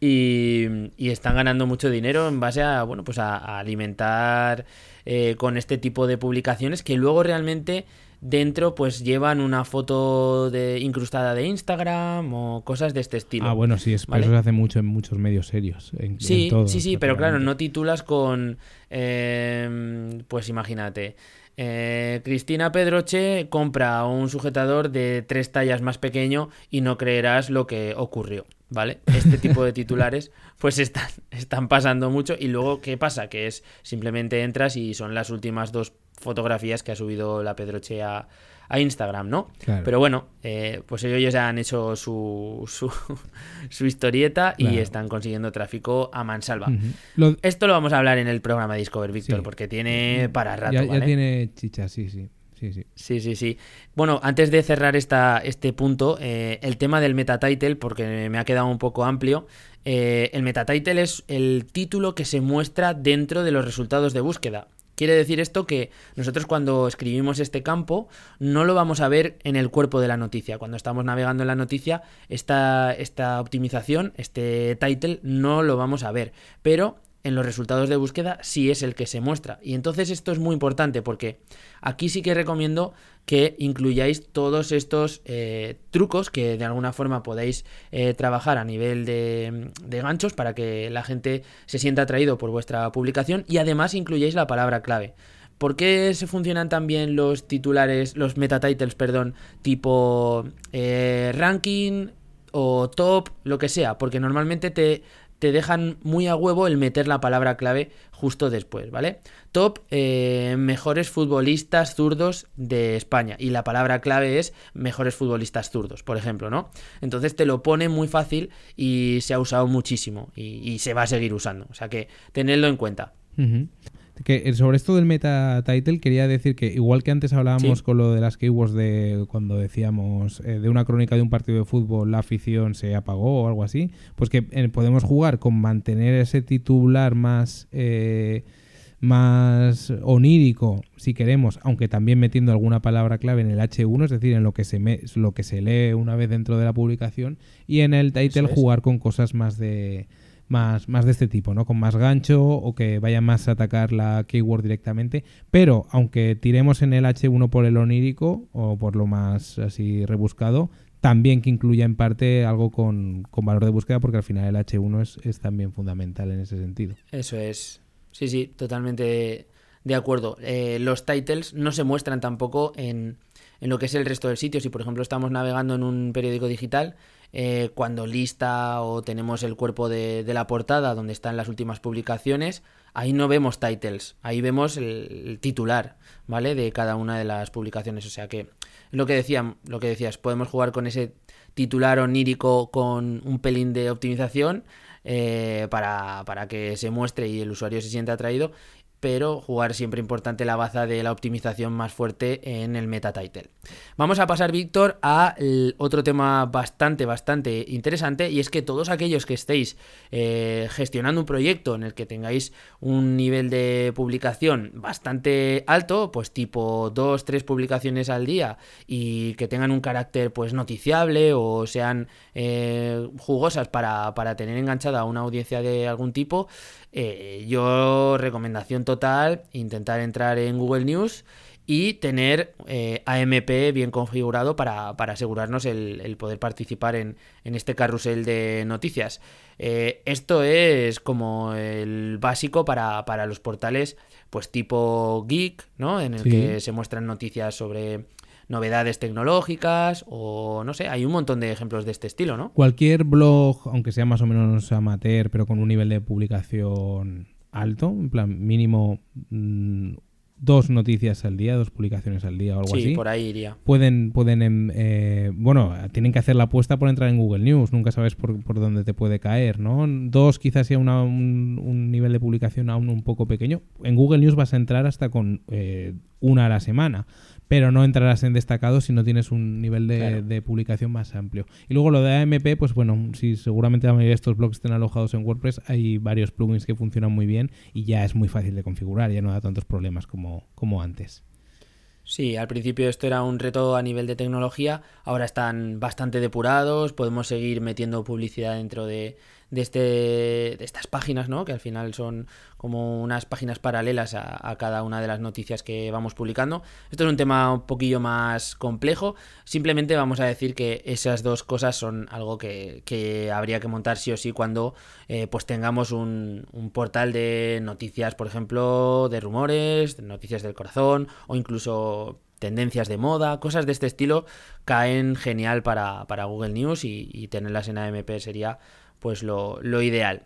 Y, y están ganando mucho dinero en base a bueno pues a, a alimentar eh, con este tipo de publicaciones que luego realmente dentro pues llevan una foto de incrustada de Instagram o cosas de este estilo. Ah, bueno, sí, es, eso se hace mucho en muchos medios serios. en- en Sí, sí, sí, pero claro, no titulas con, eh, pues imagínate, eh, Cristina Pedroche compra un sujetador de tres tallas más pequeño y no creerás lo que ocurrió, ¿vale? Este tipo de titulares <laughs> pues están, están pasando mucho y luego, ¿qué pasa? Que es simplemente entras y son las últimas dos fotografías que ha subido la Pedroche a, a Instagram, ¿no? Claro. Pero bueno, eh, pues ellos ya han hecho su, su, <laughs> su historieta y están consiguiendo tráfico a mansalva. Lo- Esto lo vamos a hablar en el programa Discover, Víctor, Sí. porque tiene para rato, ya, ya ¿vale? tiene chicha, sí, sí. Sí, sí. Sí, sí, sí. Bueno, antes de cerrar esta, este punto, eh, el tema del metatitle, porque me ha quedado un poco amplio. eh, el metatitle es el título que se muestra dentro de los resultados de búsqueda. Quiere decir esto que nosotros cuando escribimos este campo no lo vamos a ver en el cuerpo de la noticia. Cuando estamos navegando en la noticia, esta, esta optimización, este title, no lo vamos a ver. Pero en los resultados de búsqueda sí es el que se muestra. Y entonces esto es muy importante porque aquí sí que recomiendo que incluyáis todos estos eh, trucos que de alguna forma podéis eh, trabajar a nivel de, de ganchos para que la gente se sienta atraído por vuestra publicación y además incluyáis la palabra clave. ¿Por qué se funcionan también los titulares, los metatitles, perdón, tipo eh, ranking o top, lo que sea? Porque normalmente te te dejan muy a huevo el meter la palabra clave justo después, ¿vale? Top eh, mejores futbolistas zurdos de España. Y la palabra clave es mejores futbolistas zurdos, por ejemplo, ¿no? Entonces te lo pone muy fácil y se ha usado muchísimo y, se va a seguir usando. O sea que tenedlo en cuenta. Que eh, sobre esto del meta title quería decir que igual que antes hablábamos con lo de las keywords de cuando decíamos eh, de una crónica de un partido de fútbol la afición se apagó o algo así, pues que eh, podemos jugar con mantener ese titular más más onírico si queremos, aunque también metiendo alguna palabra clave en el H1, es decir, en lo que se lo que se lee una vez dentro de la publicación y en el title jugar con cosas más de más, más de este tipo, ¿no? Con más gancho o que vaya más a atacar la keyword directamente. Pero aunque tiremos en el H1 por el onírico o por lo más así rebuscado, también que incluya en parte algo con, valor de búsqueda, porque al final el H1 es, también fundamental en ese sentido. Eso es. Sí, sí, totalmente de acuerdo. Eh, los titles no se muestran tampoco en, en lo que es el resto del sitio. Si, por ejemplo, estamos navegando en un periódico digital, eh, cuando lista o tenemos el cuerpo de, la portada donde están las últimas publicaciones, ahí no vemos titles, ahí vemos el, titular, ¿vale? De cada una de las publicaciones. O sea que lo que decía, lo que decías, podemos jugar con ese titular onírico con un pelín de optimización eh, para, para, que se muestre y el usuario se sienta atraído pero jugar siempre importante la baza de la optimización más fuerte en el meta title. Vamos a pasar, Víctor, a otro tema bastante, bastante interesante y es que todos aquellos que estéis eh, gestionando un proyecto en el que tengáis un nivel de publicación bastante alto, pues tipo 2, 3 publicaciones al día y que tengan un carácter pues noticiable o sean eh, jugosas para, para tener enganchada a una audiencia de algún tipo, eh, yo recomendación total, intentar entrar en Google News y tener eh, AMP bien configurado para, asegurarnos el, poder participar en, este carrusel de noticias. Eh, esto es como el básico para, los portales pues tipo Geek, ¿no? En el que se muestran noticias sobre novedades tecnológicas o no sé, hay un montón de ejemplos de este estilo, ¿no? Cualquier blog, aunque sea más o menos amateur, pero con un nivel de publicación alto, en plan mínimo mm, dos noticias al día, dos publicaciones al día o algo así. Sí, por ahí iría. Pueden, pueden em, eh, bueno, tienen que hacer la apuesta por entrar en Google News, nunca sabes por, dónde te puede caer, ¿no? Dos quizás sea un, un, nivel de publicación aún un poco pequeño. En Google News vas a entrar hasta con eh, una a la semana pero no entrarás en destacado si no tienes un nivel de, publicación más amplio. Y luego lo de AMP, pues bueno, si seguramente la mayoría de estos blogs estén alojados en WordPress, hay varios plugins que funcionan muy bien y ya es muy fácil de configurar, ya no da tantos problemas como, como antes. Sí, al principio esto era un reto a nivel de tecnología, ahora están bastante depurados, podemos seguir metiendo publicidad dentro de, de, este, de estas páginas, ¿no? Que al final son como unas páginas paralelas a, cada una de las noticias que vamos publicando. Esto es un tema un poquillo más complejo. Simplemente vamos a decir que esas dos cosas son algo que, habría que montar sí o sí cuando eh, pues tengamos un, portal de noticias, por ejemplo, de rumores, noticias del corazón o incluso tendencias de moda, cosas de este estilo caen genial para, Google News y, y tenerlas en AMP sería pues lo, ideal.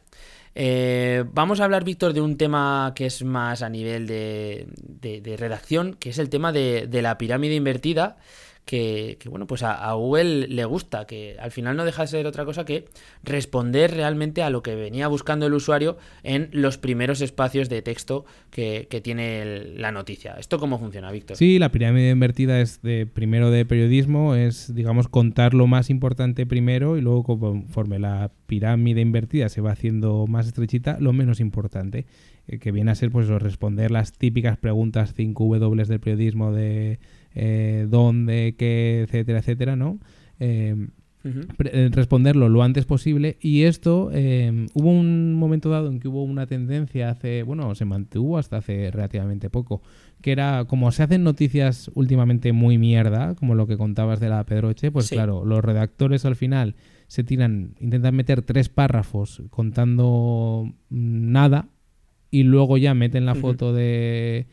Eh, vamos a hablar, Víctor, de un tema que es más a nivel de, de, redacción, que es el tema de, de la pirámide invertida que, bueno, pues a, Google le gusta, que al final no deja de ser otra cosa que responder realmente a lo que venía buscando el usuario en los primeros espacios de texto que, tiene la noticia. ¿Esto cómo funciona, Víctor? Sí, la pirámide invertida es de primero de periodismo, es, digamos, contar lo más importante primero y luego conforme la pirámide invertida se va haciendo más estrechita, lo menos importante, eh, que viene a ser pues responder las típicas preguntas 5W del periodismo de eh, dónde, qué, etcétera, etcétera, ¿no? Eh, eh, responderlo lo antes posible. Y esto hubo un momento dado en que hubo una tendencia hace bueno se mantuvo hasta hace relativamente poco que era como se hacen noticias últimamente muy mierda como lo que contabas de la Pedroche pues claro los redactores al final se tiran intentan meter tres párrafos contando nada y luego ya meten la foto de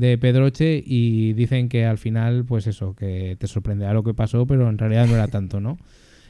de Pedroche y dicen que al final, pues eso, que te sorprenderá lo que pasó, pero en realidad no era tanto, ¿no?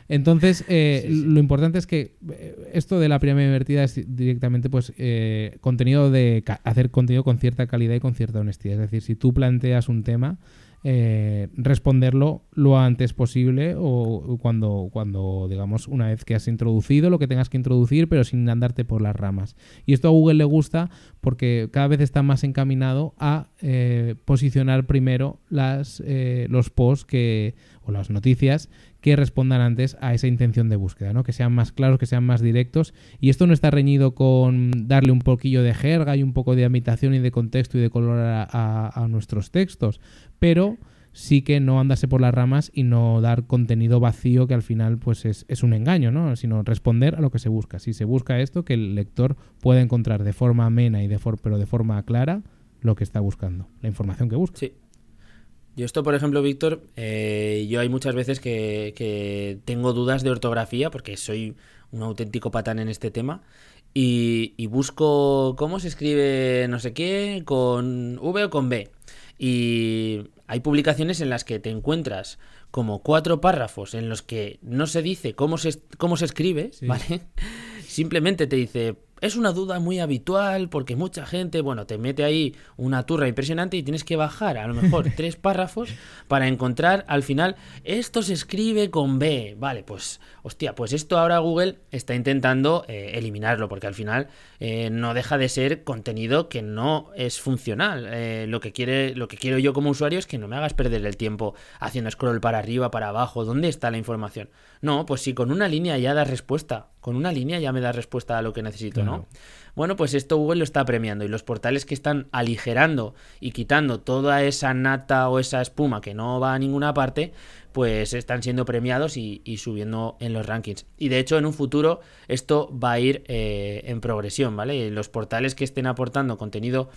Entonces, eh, Sí, sí. lo importante es que eh, esto de la pirámide invertida es directamente pues eh, contenido de hacer contenido con cierta calidad y con cierta honestidad. Es decir, si tú planteas un tema, eh, responderlo lo antes posible o cuando, cuando, digamos, una vez que has introducido lo que tengas que introducir, pero sin andarte por las ramas. Y esto a Google le gusta porque cada vez está más encaminado a eh, posicionar primero las, eh, los posts que, las noticias que respondan antes a esa intención de búsqueda, ¿no? que sean más claros, que sean más directos. Y esto no está reñido con darle un poquillo de jerga y un poco de ambientación y de contexto y de color a nuestros textos, pero sí que no andarse por las ramas y no dar contenido vacío que al final pues es, es un engaño, ¿no? sino responder a lo que se busca. Si se busca esto, que el lector pueda encontrar de forma amena y de for- pero de forma clara lo que está buscando, la información que busca. Sí. Yo esto, por ejemplo, Víctor, eh, yo hay muchas veces que, que tengo dudas de ortografía porque soy un auténtico patán en este tema y, y busco cómo se escribe no sé qué con V o con B. Y hay publicaciones en las que te encuentras como cuatro párrafos en los que no se dice cómo se, cómo se escribe, Sí. ¿vale? <laughs> Simplemente te dice, es una duda muy habitual porque mucha gente, bueno, te mete ahí una turra impresionante y tienes que bajar a lo mejor <laughs> tres párrafos para encontrar al final, esto se escribe con B. Vale, pues, hostia, pues esto ahora Google está intentando eh, eliminarlo porque al final eh, no deja de ser contenido que no es funcional. Eh, lo, que quiere, lo que quiero yo como usuario es que no me hagas perder el tiempo haciendo scroll para arriba, para abajo. ¿Dónde está la información? No, pues si con una línea ya das respuesta, con una línea ya me da respuesta a lo que necesito, Claro. ¿no? Bueno, pues esto Google lo está premiando y los portales que están aligerando y quitando toda esa nata o esa espuma que no va a ninguna parte, pues están siendo premiados y, y subiendo en los rankings. Y de hecho, en un futuro esto va a ir eh, en progresión, ¿vale? Los portales que estén aportando contenido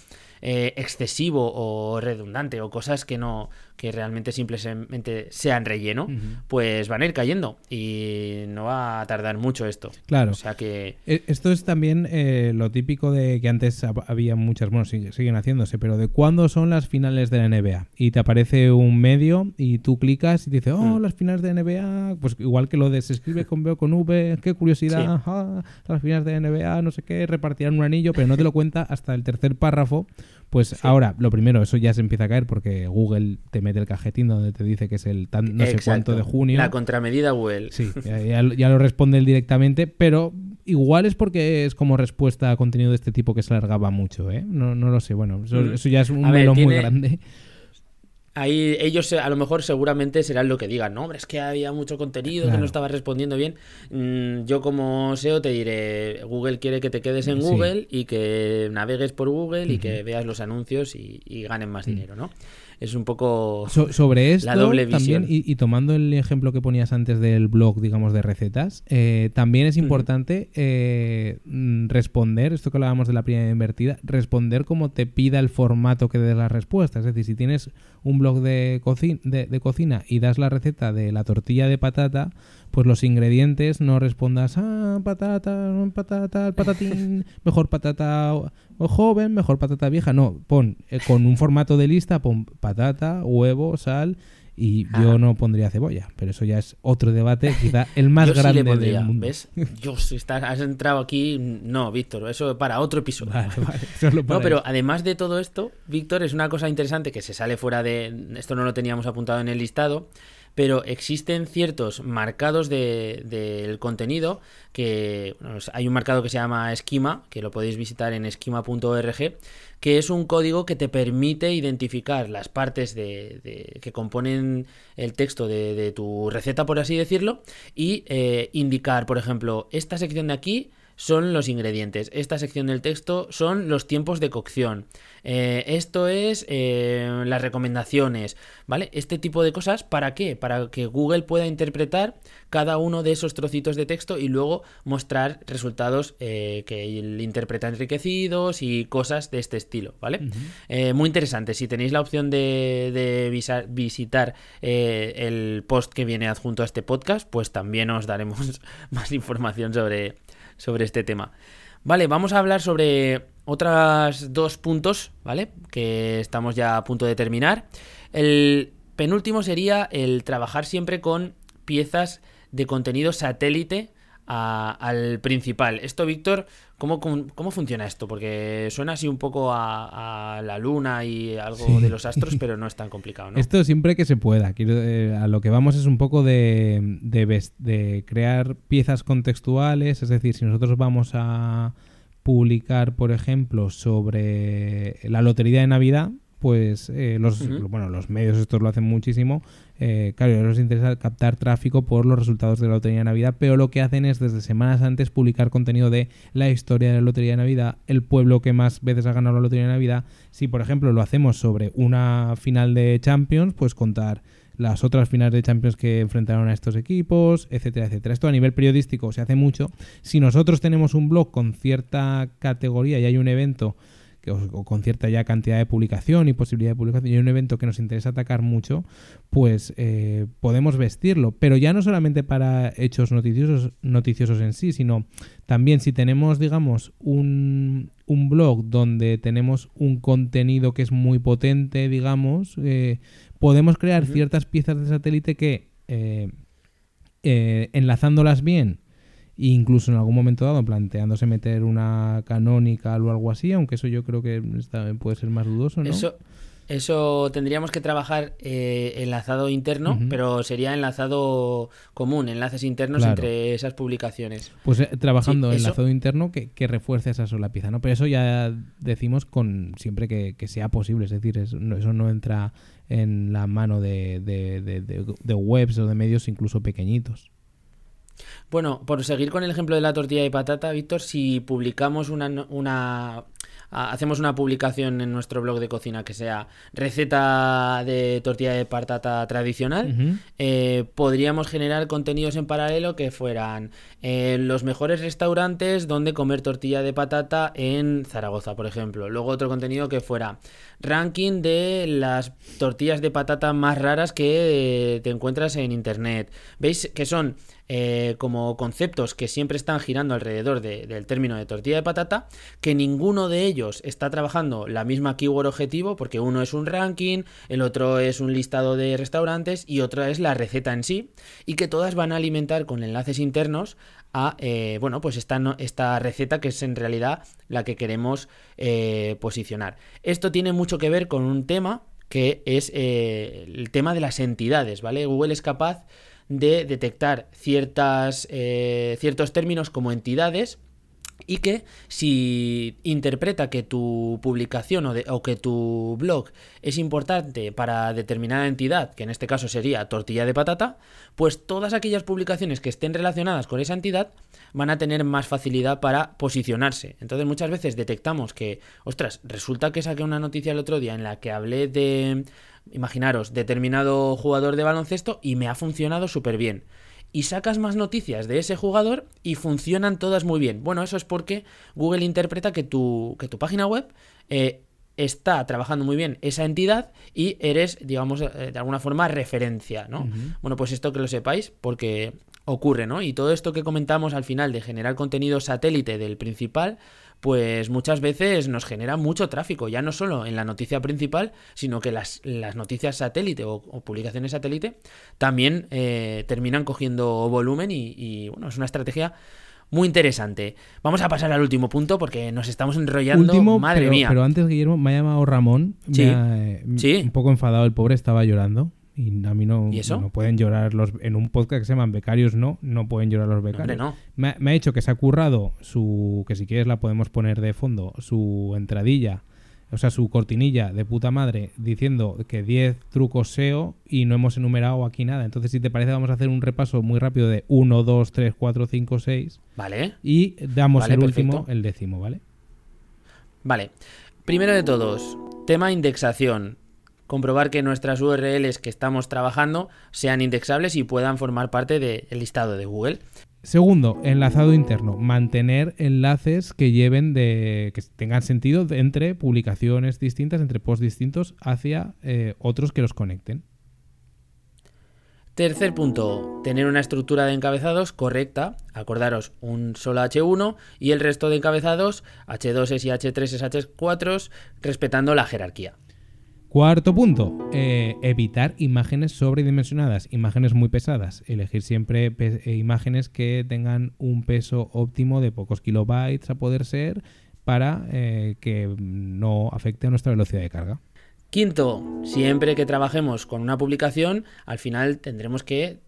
eh, excesivo o redundante o cosas que no que realmente simplemente sean relleno, pues van a ir cayendo y no va a tardar mucho esto. Claro. O sea que Eh, Esto es también eh, lo típico de que antes hab- había muchas, bueno, sigue- siguen haciéndose, pero de cuándo son las finales de la NBA. Y te aparece un medio y tú clicas y te dice, oh, Mm. las finales de NBA, pues igual que lo de se escribe con B o con V, qué curiosidad, Sí. ah, las finales de NBA, no sé qué, repartirán un anillo, pero no te lo cuenta hasta el tercer párrafo. Pues ahora, lo primero, eso ya se empieza a caer porque Google te mete el cajetín donde te dice que es el tan, no sé cuánto de junio. La contramedida Google. Sí, ya, ya- ya lo responde él directamente, pero igual es porque es como respuesta a contenido de este tipo que se alargaba mucho, ¿eh? No, no lo sé, bueno, eso, Mm. eso ya es un A ver, muy grande. Ahí ellos eh, a lo mejor seguramente serán lo que digan, no, hombre, es que había mucho contenido que no estaba respondiendo bien. Mm, yo como SEO te diré, Google quiere que te quedes en Sí. Google y que navegues por Google y que veas los anuncios y, y ganen más dinero, ¿no? Es un poco... So- sobre esto, La doble también, visión. y, y tomando el ejemplo que ponías antes del blog, digamos, de recetas, eh, también es importante eh, responder, esto que hablábamos de la primera invertida, responder como te pida el formato que des la respuesta. Es decir, si tienes un blog de, coci- de, de cocina y das la receta de la tortilla de patata, pues los ingredientes no respondas, ah, patata, patata, patatín, <laughs> mejor patata joven, mejor patata vieja. No, pon eh, con un formato de lista, pon patata, huevo, sal y yo Ajá. no pondría cebolla. Pero eso ya es otro debate, <laughs> quizá el más yo sí grande le pondría, del mundo. ¿ves? Yo, si estás, has entrado aquí... No, Víctor, eso para otro episodio. Vale, vale, solo para No, pero eso. además de todo esto, Víctor, es una cosa interesante que se sale fuera de. Esto no lo teníamos apuntado en el listado, pero existen ciertos marcados de- del contenido que. bueno, hay un marcado que se llama esquema, que lo podéis visitar en esquema.org, que es un código que te permite identificar las partes de, de- que componen el texto de, de tu receta, por así decirlo, y eh, indicar, por ejemplo, esta sección de aquí son los ingredientes. Esta sección del texto son los tiempos de cocción. Eh, esto es eh, las recomendaciones, ¿vale? Este tipo de cosas, ¿para qué? Para que Google pueda interpretar cada uno de esos trocitos de texto y luego mostrar resultados eh, que él interpreta enriquecidos y cosas de este estilo, ¿vale? Muy interesante. Si tenéis la opción de, de visitar el post que viene adjunto a este podcast, pues también os daremos <laughs> más información sobre, sobre este tema. Vale, vamos a hablar sobre otros dos puntos, ¿vale? Que estamos ya a punto de terminar. El penúltimo sería el trabajar siempre con piezas de contenido satélite al principal. Esto, Víctor, ¿cómo, ¿cómo, funciona esto? Porque suena así un poco a, la luna y algo de los astros, pero no es tan complicado, ¿no? Esto siempre que se pueda. Eh, a lo que vamos es un poco de, de, de crear piezas contextuales, es decir, si nosotros vamos a publicar, por ejemplo, sobre la lotería de Navidad, pues eh, los, bueno, los medios estos lo hacen muchísimo. Eh, claro, les interesa captar tráfico por los resultados de la Lotería de Navidad, pero lo que hacen es desde semanas antes publicar contenido de la historia de la Lotería de Navidad, el pueblo que más veces ha ganado la Lotería de Navidad. Si, por ejemplo, lo hacemos sobre una final de Champions, pues contar las otras finales de Champions que enfrentaron a estos equipos, etcétera, etcétera. Esto a nivel periodístico se hace mucho. Si nosotros tenemos un blog con cierta categoría y hay un evento o, con cierta ya cantidad de publicación y posibilidad de publicación y un evento que nos interesa atacar mucho, pues eh, podemos vestirlo. Pero ya no solamente para hechos noticiosos, noticiosos en sí, sino también si tenemos, digamos, un, un blog donde tenemos un contenido que es muy potente, digamos, eh, podemos crear ciertas piezas de satélite que, eh, enlazándolas bien, incluso en algún momento dado planteándose meter una canónica o algo así, aunque eso yo creo que puede ser más dudoso, ¿no? Eso, eso tendríamos que trabajar eh, enlazado interno, pero sería enlazado común, enlaces internos entre esas publicaciones. Pues eh, trabajando enlazado interno que, refuerce esa sola pieza, ¿no? Pero eso ya decimos con siempre que, sea posible, es decir, eso no entra en la mano de, de webs o de medios incluso pequeñitos. Bueno, por seguir con el ejemplo de la tortilla de patata, Víctor, si publicamos una, una hacemos una publicación en nuestro blog de cocina que sea receta de tortilla de patata tradicional, eh, podríamos generar contenidos en paralelo que fueran eh, los mejores restaurantes donde comer tortilla de patata en Zaragoza, por ejemplo. Luego otro contenido que fuera ranking de las tortillas de patata más raras que te encuentras en internet. ¿Veis que son eh, como conceptos que siempre están girando alrededor del término de tortilla de patata, que ninguno de ellos está trabajando la misma keyword objetivo, porque uno es un ranking, el otro es un listado de restaurantes y otra es la receta en sí, y que todas van a alimentar con enlaces internos a eh, bueno pues esta, receta que es en realidad la que queremos eh, posicionar. Esto tiene mucho que ver con un tema que es el tema de las entidades, ¿vale? Google es capaz de detectar ciertas, eh, ciertos términos como entidades y que si interpreta que tu publicación o, que tu blog es importante para determinada entidad, que en este caso sería tortilla de patata, pues todas aquellas publicaciones que estén relacionadas con esa entidad van a tener más facilidad para posicionarse. Entonces muchas veces detectamos que, ostras, resulta que saqué una noticia el otro día en la que hablé de imaginaros, determinado jugador de baloncesto y me ha funcionado súper bien. Y sacas más noticias de ese jugador y funcionan todas muy bien. Bueno, eso es porque Google interpreta que tu, que tu página web eh, está trabajando muy bien esa entidad y eres, digamos, eh, de alguna forma referencia, ¿no? Bueno, pues esto que lo sepáis porque ocurre, ¿no? Y todo esto que comentamos al final de generar contenido satélite del principal, pues muchas veces nos genera mucho tráfico, ya no solo en la noticia principal, sino que las, noticias satélite o, publicaciones satélite también eh, terminan cogiendo volumen y, bueno, es una estrategia muy interesante. Vamos a pasar al último punto porque nos estamos enrollando. madre mía. Pero antes, Guillermo, me ha llamado Ramón. Sí. sí. Un poco enfadado, el pobre estaba llorando. Y a mí no, no pueden llorar los... En un podcast que se llaman Becarios no, no pueden llorar los becarios. no. me, ha dicho que se ha currado su... Que si quieres la podemos poner de fondo. Su entradilla, o sea, su cortinilla de puta madre diciendo que 10 trucos SEO y no hemos enumerado aquí nada. Entonces, si te parece, vamos a hacer un repaso muy rápido de 1, 2, 3, 4, 5, 6. Vale. Y damos el último, el décimo, ¿vale? Vale. Primero de todos, tema indexación comprobar que nuestras URLs que estamos trabajando sean indexables y puedan formar parte del listado de Google. Segundo, enlazado interno. Mantener enlaces que lleven de. que tengan sentido entre publicaciones distintas, entre posts distintos, hacia eh, otros que los conecten. Tercer punto, tener una estructura de encabezados correcta. Acordaros, un solo H1 y el resto de encabezados H2s y H3s, H4s, respetando la jerarquía. Cuarto punto, eh, evitar imágenes sobredimensionadas, imágenes muy pesadas. Elegir siempre eh, imágenes que tengan un peso óptimo de pocos kilobytes a poder ser para eh, que no afecte a nuestra velocidad de carga. Quinto, siempre que trabajemos con una publicación, al final tendremos que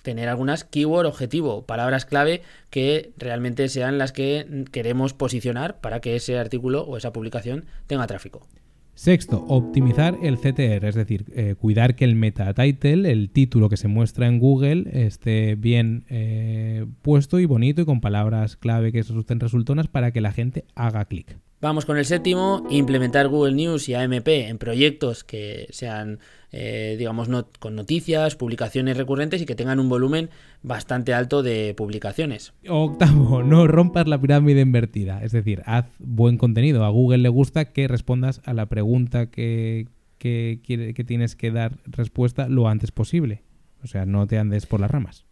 tener algunas keyword objetivo, palabras clave que realmente sean las que queremos posicionar para que ese artículo o esa publicación tenga tráfico. Sexto, optimizar el CTR, es decir, eh, cuidar que el meta title, el título que se muestra en Google, esté bien eh, puesto y bonito y con palabras clave que resulten resultonas para que la gente haga clic. Vamos con el séptimo, implementar Google News y AMP en proyectos que sean, eh, digamos, no- con noticias, publicaciones recurrentes y que tengan un volumen bastante alto de publicaciones. Octavo, <laughs> no rompas la pirámide invertida. Es decir, haz buen contenido. A Google le gusta que respondas a la pregunta que, que, que tienes que dar respuesta lo antes posible. O sea, no te andes por las ramas.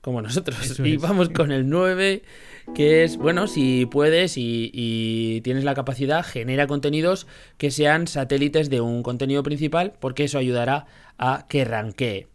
Como nosotros. Eso y es. vamos con el 9, que es, bueno, si puedes y, y tienes la capacidad, genera contenidos que sean satélites de un contenido principal, porque eso ayudará a que ranquee.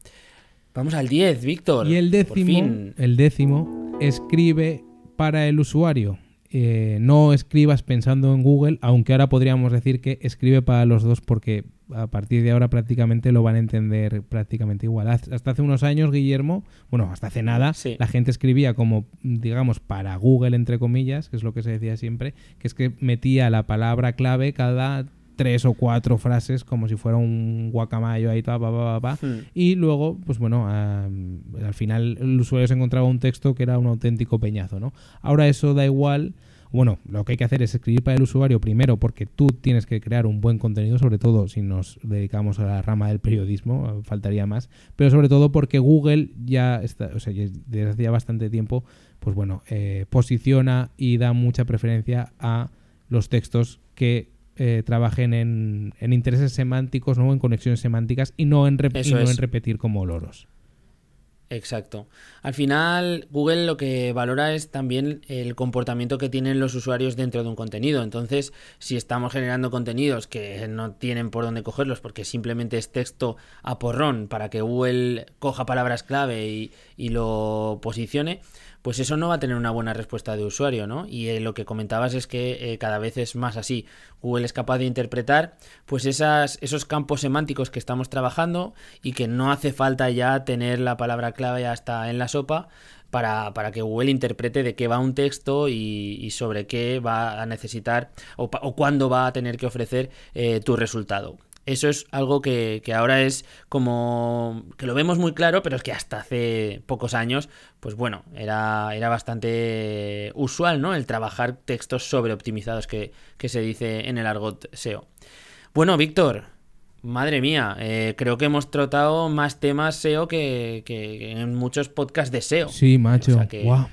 Vamos al 10, Víctor. Y el décimo, fin. el décimo, escribe para el usuario. Eh, no escribas pensando en Google, aunque ahora podríamos decir que escribe para los dos porque a partir de ahora prácticamente lo van a entender prácticamente igual. Hasta hace unos años, Guillermo, bueno, hasta hace nada, Sí. la gente escribía como, digamos, para Google, entre comillas, que es lo que se decía siempre, que es que metía la palabra clave cada tres o cuatro frases como si fuera un guacamayo ahí, pa, pa, pa, pa, pa. Hmm. Y luego, pues bueno, al final el usuario se encontraba un texto que era un auténtico peñazo, ¿no? Ahora eso da igual. Bueno, lo que hay que hacer es escribir para el usuario primero porque tú tienes que crear un buen contenido, sobre todo si nos dedicamos a la rama del periodismo, eh, faltaría más, pero sobre todo porque Google ya está, o sea, desde hace ya bastante tiempo, pues bueno, eh, posiciona y da mucha preferencia a los textos que eh, trabajen en, en intereses semánticos, ¿no? en conexiones semánticas y no en, rep- y no en repetir como loros. Exacto. Al final, Google lo que valora es también el comportamiento que tienen los usuarios dentro de un contenido. Entonces, si estamos generando contenidos que no tienen por dónde cogerlos porque simplemente es texto a porrón para que Google coja palabras clave y, y lo posicione, pues eso no va a tener una buena respuesta de usuario, ¿no? Y eh, lo que comentabas es que eh, cada vez es más así. Google es capaz de interpretar pues esos campos semánticos que estamos trabajando y que no hace falta ya tener la palabra clave hasta en la sopa para, para que Google interprete de qué va un texto y, sobre qué va a necesitar o cuándo va a tener que ofrecer eh, tu resultado. Eso es algo que, que ahora es como que lo vemos muy claro, pero es que hasta hace pocos años, pues bueno, era, era bastante usual, ¿no? El trabajar textos sobreoptimizados que, que se dice en el argot SEO. Bueno, Víctor, madre mía, eh, creo que hemos tratado más temas SEO que, que- en muchos podcasts de SEO. Sí, macho. O sea que Guau.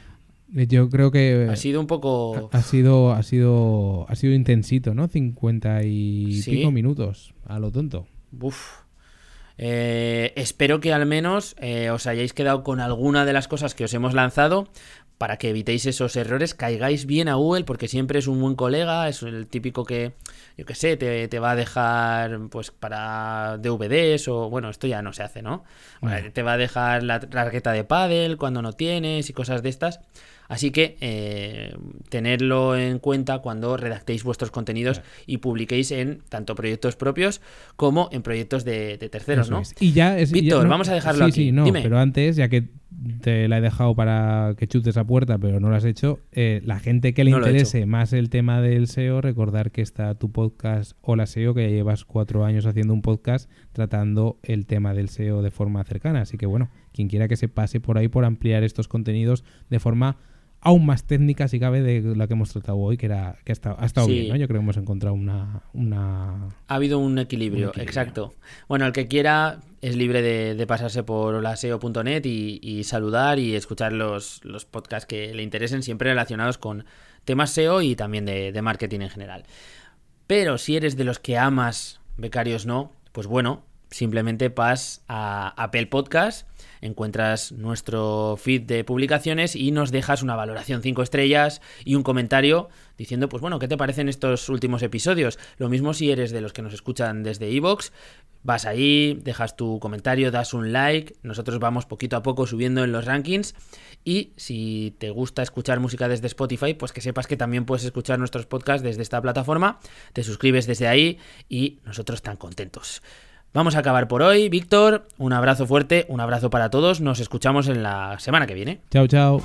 Yo creo que Ha sido un poco... ha sido, ha sido, ha sido intensito, ¿no? 50 y Sí. pico minutos, a lo tonto. Uf. Eh, espero que al menos eh, os hayáis quedado con alguna de las cosas que os hemos lanzado para que evitéis esos errores, caigáis bien a Google porque siempre es un buen colega, es el típico que, yo qué sé, te, te va a dejar pues para DVDs o bueno, esto ya no se hace, ¿no? Bueno, Te va a dejar la tarjeta de paddle cuando no tienes y cosas de estas. Así que eh, tenerlo en cuenta cuando redactéis vuestros contenidos y publiquéis en tanto proyectos propios como en proyectos de, de terceros, Eso ¿no? es. Y ya es. ya- Víctor, no, vamos a dejarlo sí, aquí. Sí, no, Dime. pero antes, ya que te la he dejado para que chutes a puerta, pero no lo has hecho, eh, la gente que le No interese más el tema del SEO, recordar que está tu podcast Hola SEO, que ya llevas cuatro años haciendo un podcast tratando el tema del SEO de forma cercana. Así que bueno, quien quiera que se pase por ahí por ampliar estos contenidos de forma aún más técnica, si cabe, de la que hemos tratado hoy, que era que ha estado, ha estado Sí. bien, ¿no? Yo creo que hemos encontrado una... una... Ha habido un equilibrio, Un equilibrio. exacto. Bueno, el que quiera es libre de, de pasarse por holaseo.net y, y saludar y escuchar los, los podcasts que le interesen, siempre relacionados con temas SEO y también de, de marketing en general. Pero si eres de los que amas Becarios No, pues bueno, simplemente pas a Apple Podcast, encuentras nuestro feed de publicaciones y nos dejas una valoración 5 estrellas y un comentario diciendo, pues bueno, ¿qué te parecen estos últimos episodios? Lo mismo si eres de los que nos escuchan desde iVoox, vas ahí, dejas tu comentario, das un like, nosotros vamos poquito a poco subiendo en los rankings y si te gusta escuchar música desde Spotify, pues que sepas que también puedes escuchar nuestros podcasts desde esta plataforma, te suscribes desde ahí y nosotros tan contentos. Vamos a acabar por hoy, Víctor, un abrazo fuerte, un abrazo para todos, nos escuchamos en la semana que viene. Chao, chao.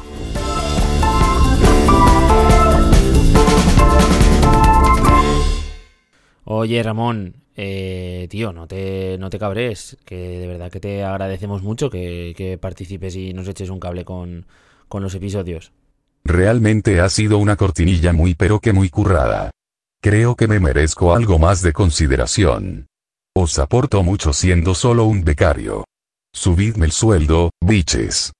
Oye, Ramón, eh, tío, no te, no te cabres, que de verdad que te agradecemos mucho que, que participes y nos eches un cable con, con los episodios. Realmente ha sido una cortinilla muy pero que muy currada. Creo que me merezco algo más de consideración. Os aporto mucho siendo solo un becario. Subidme el sueldo, biches.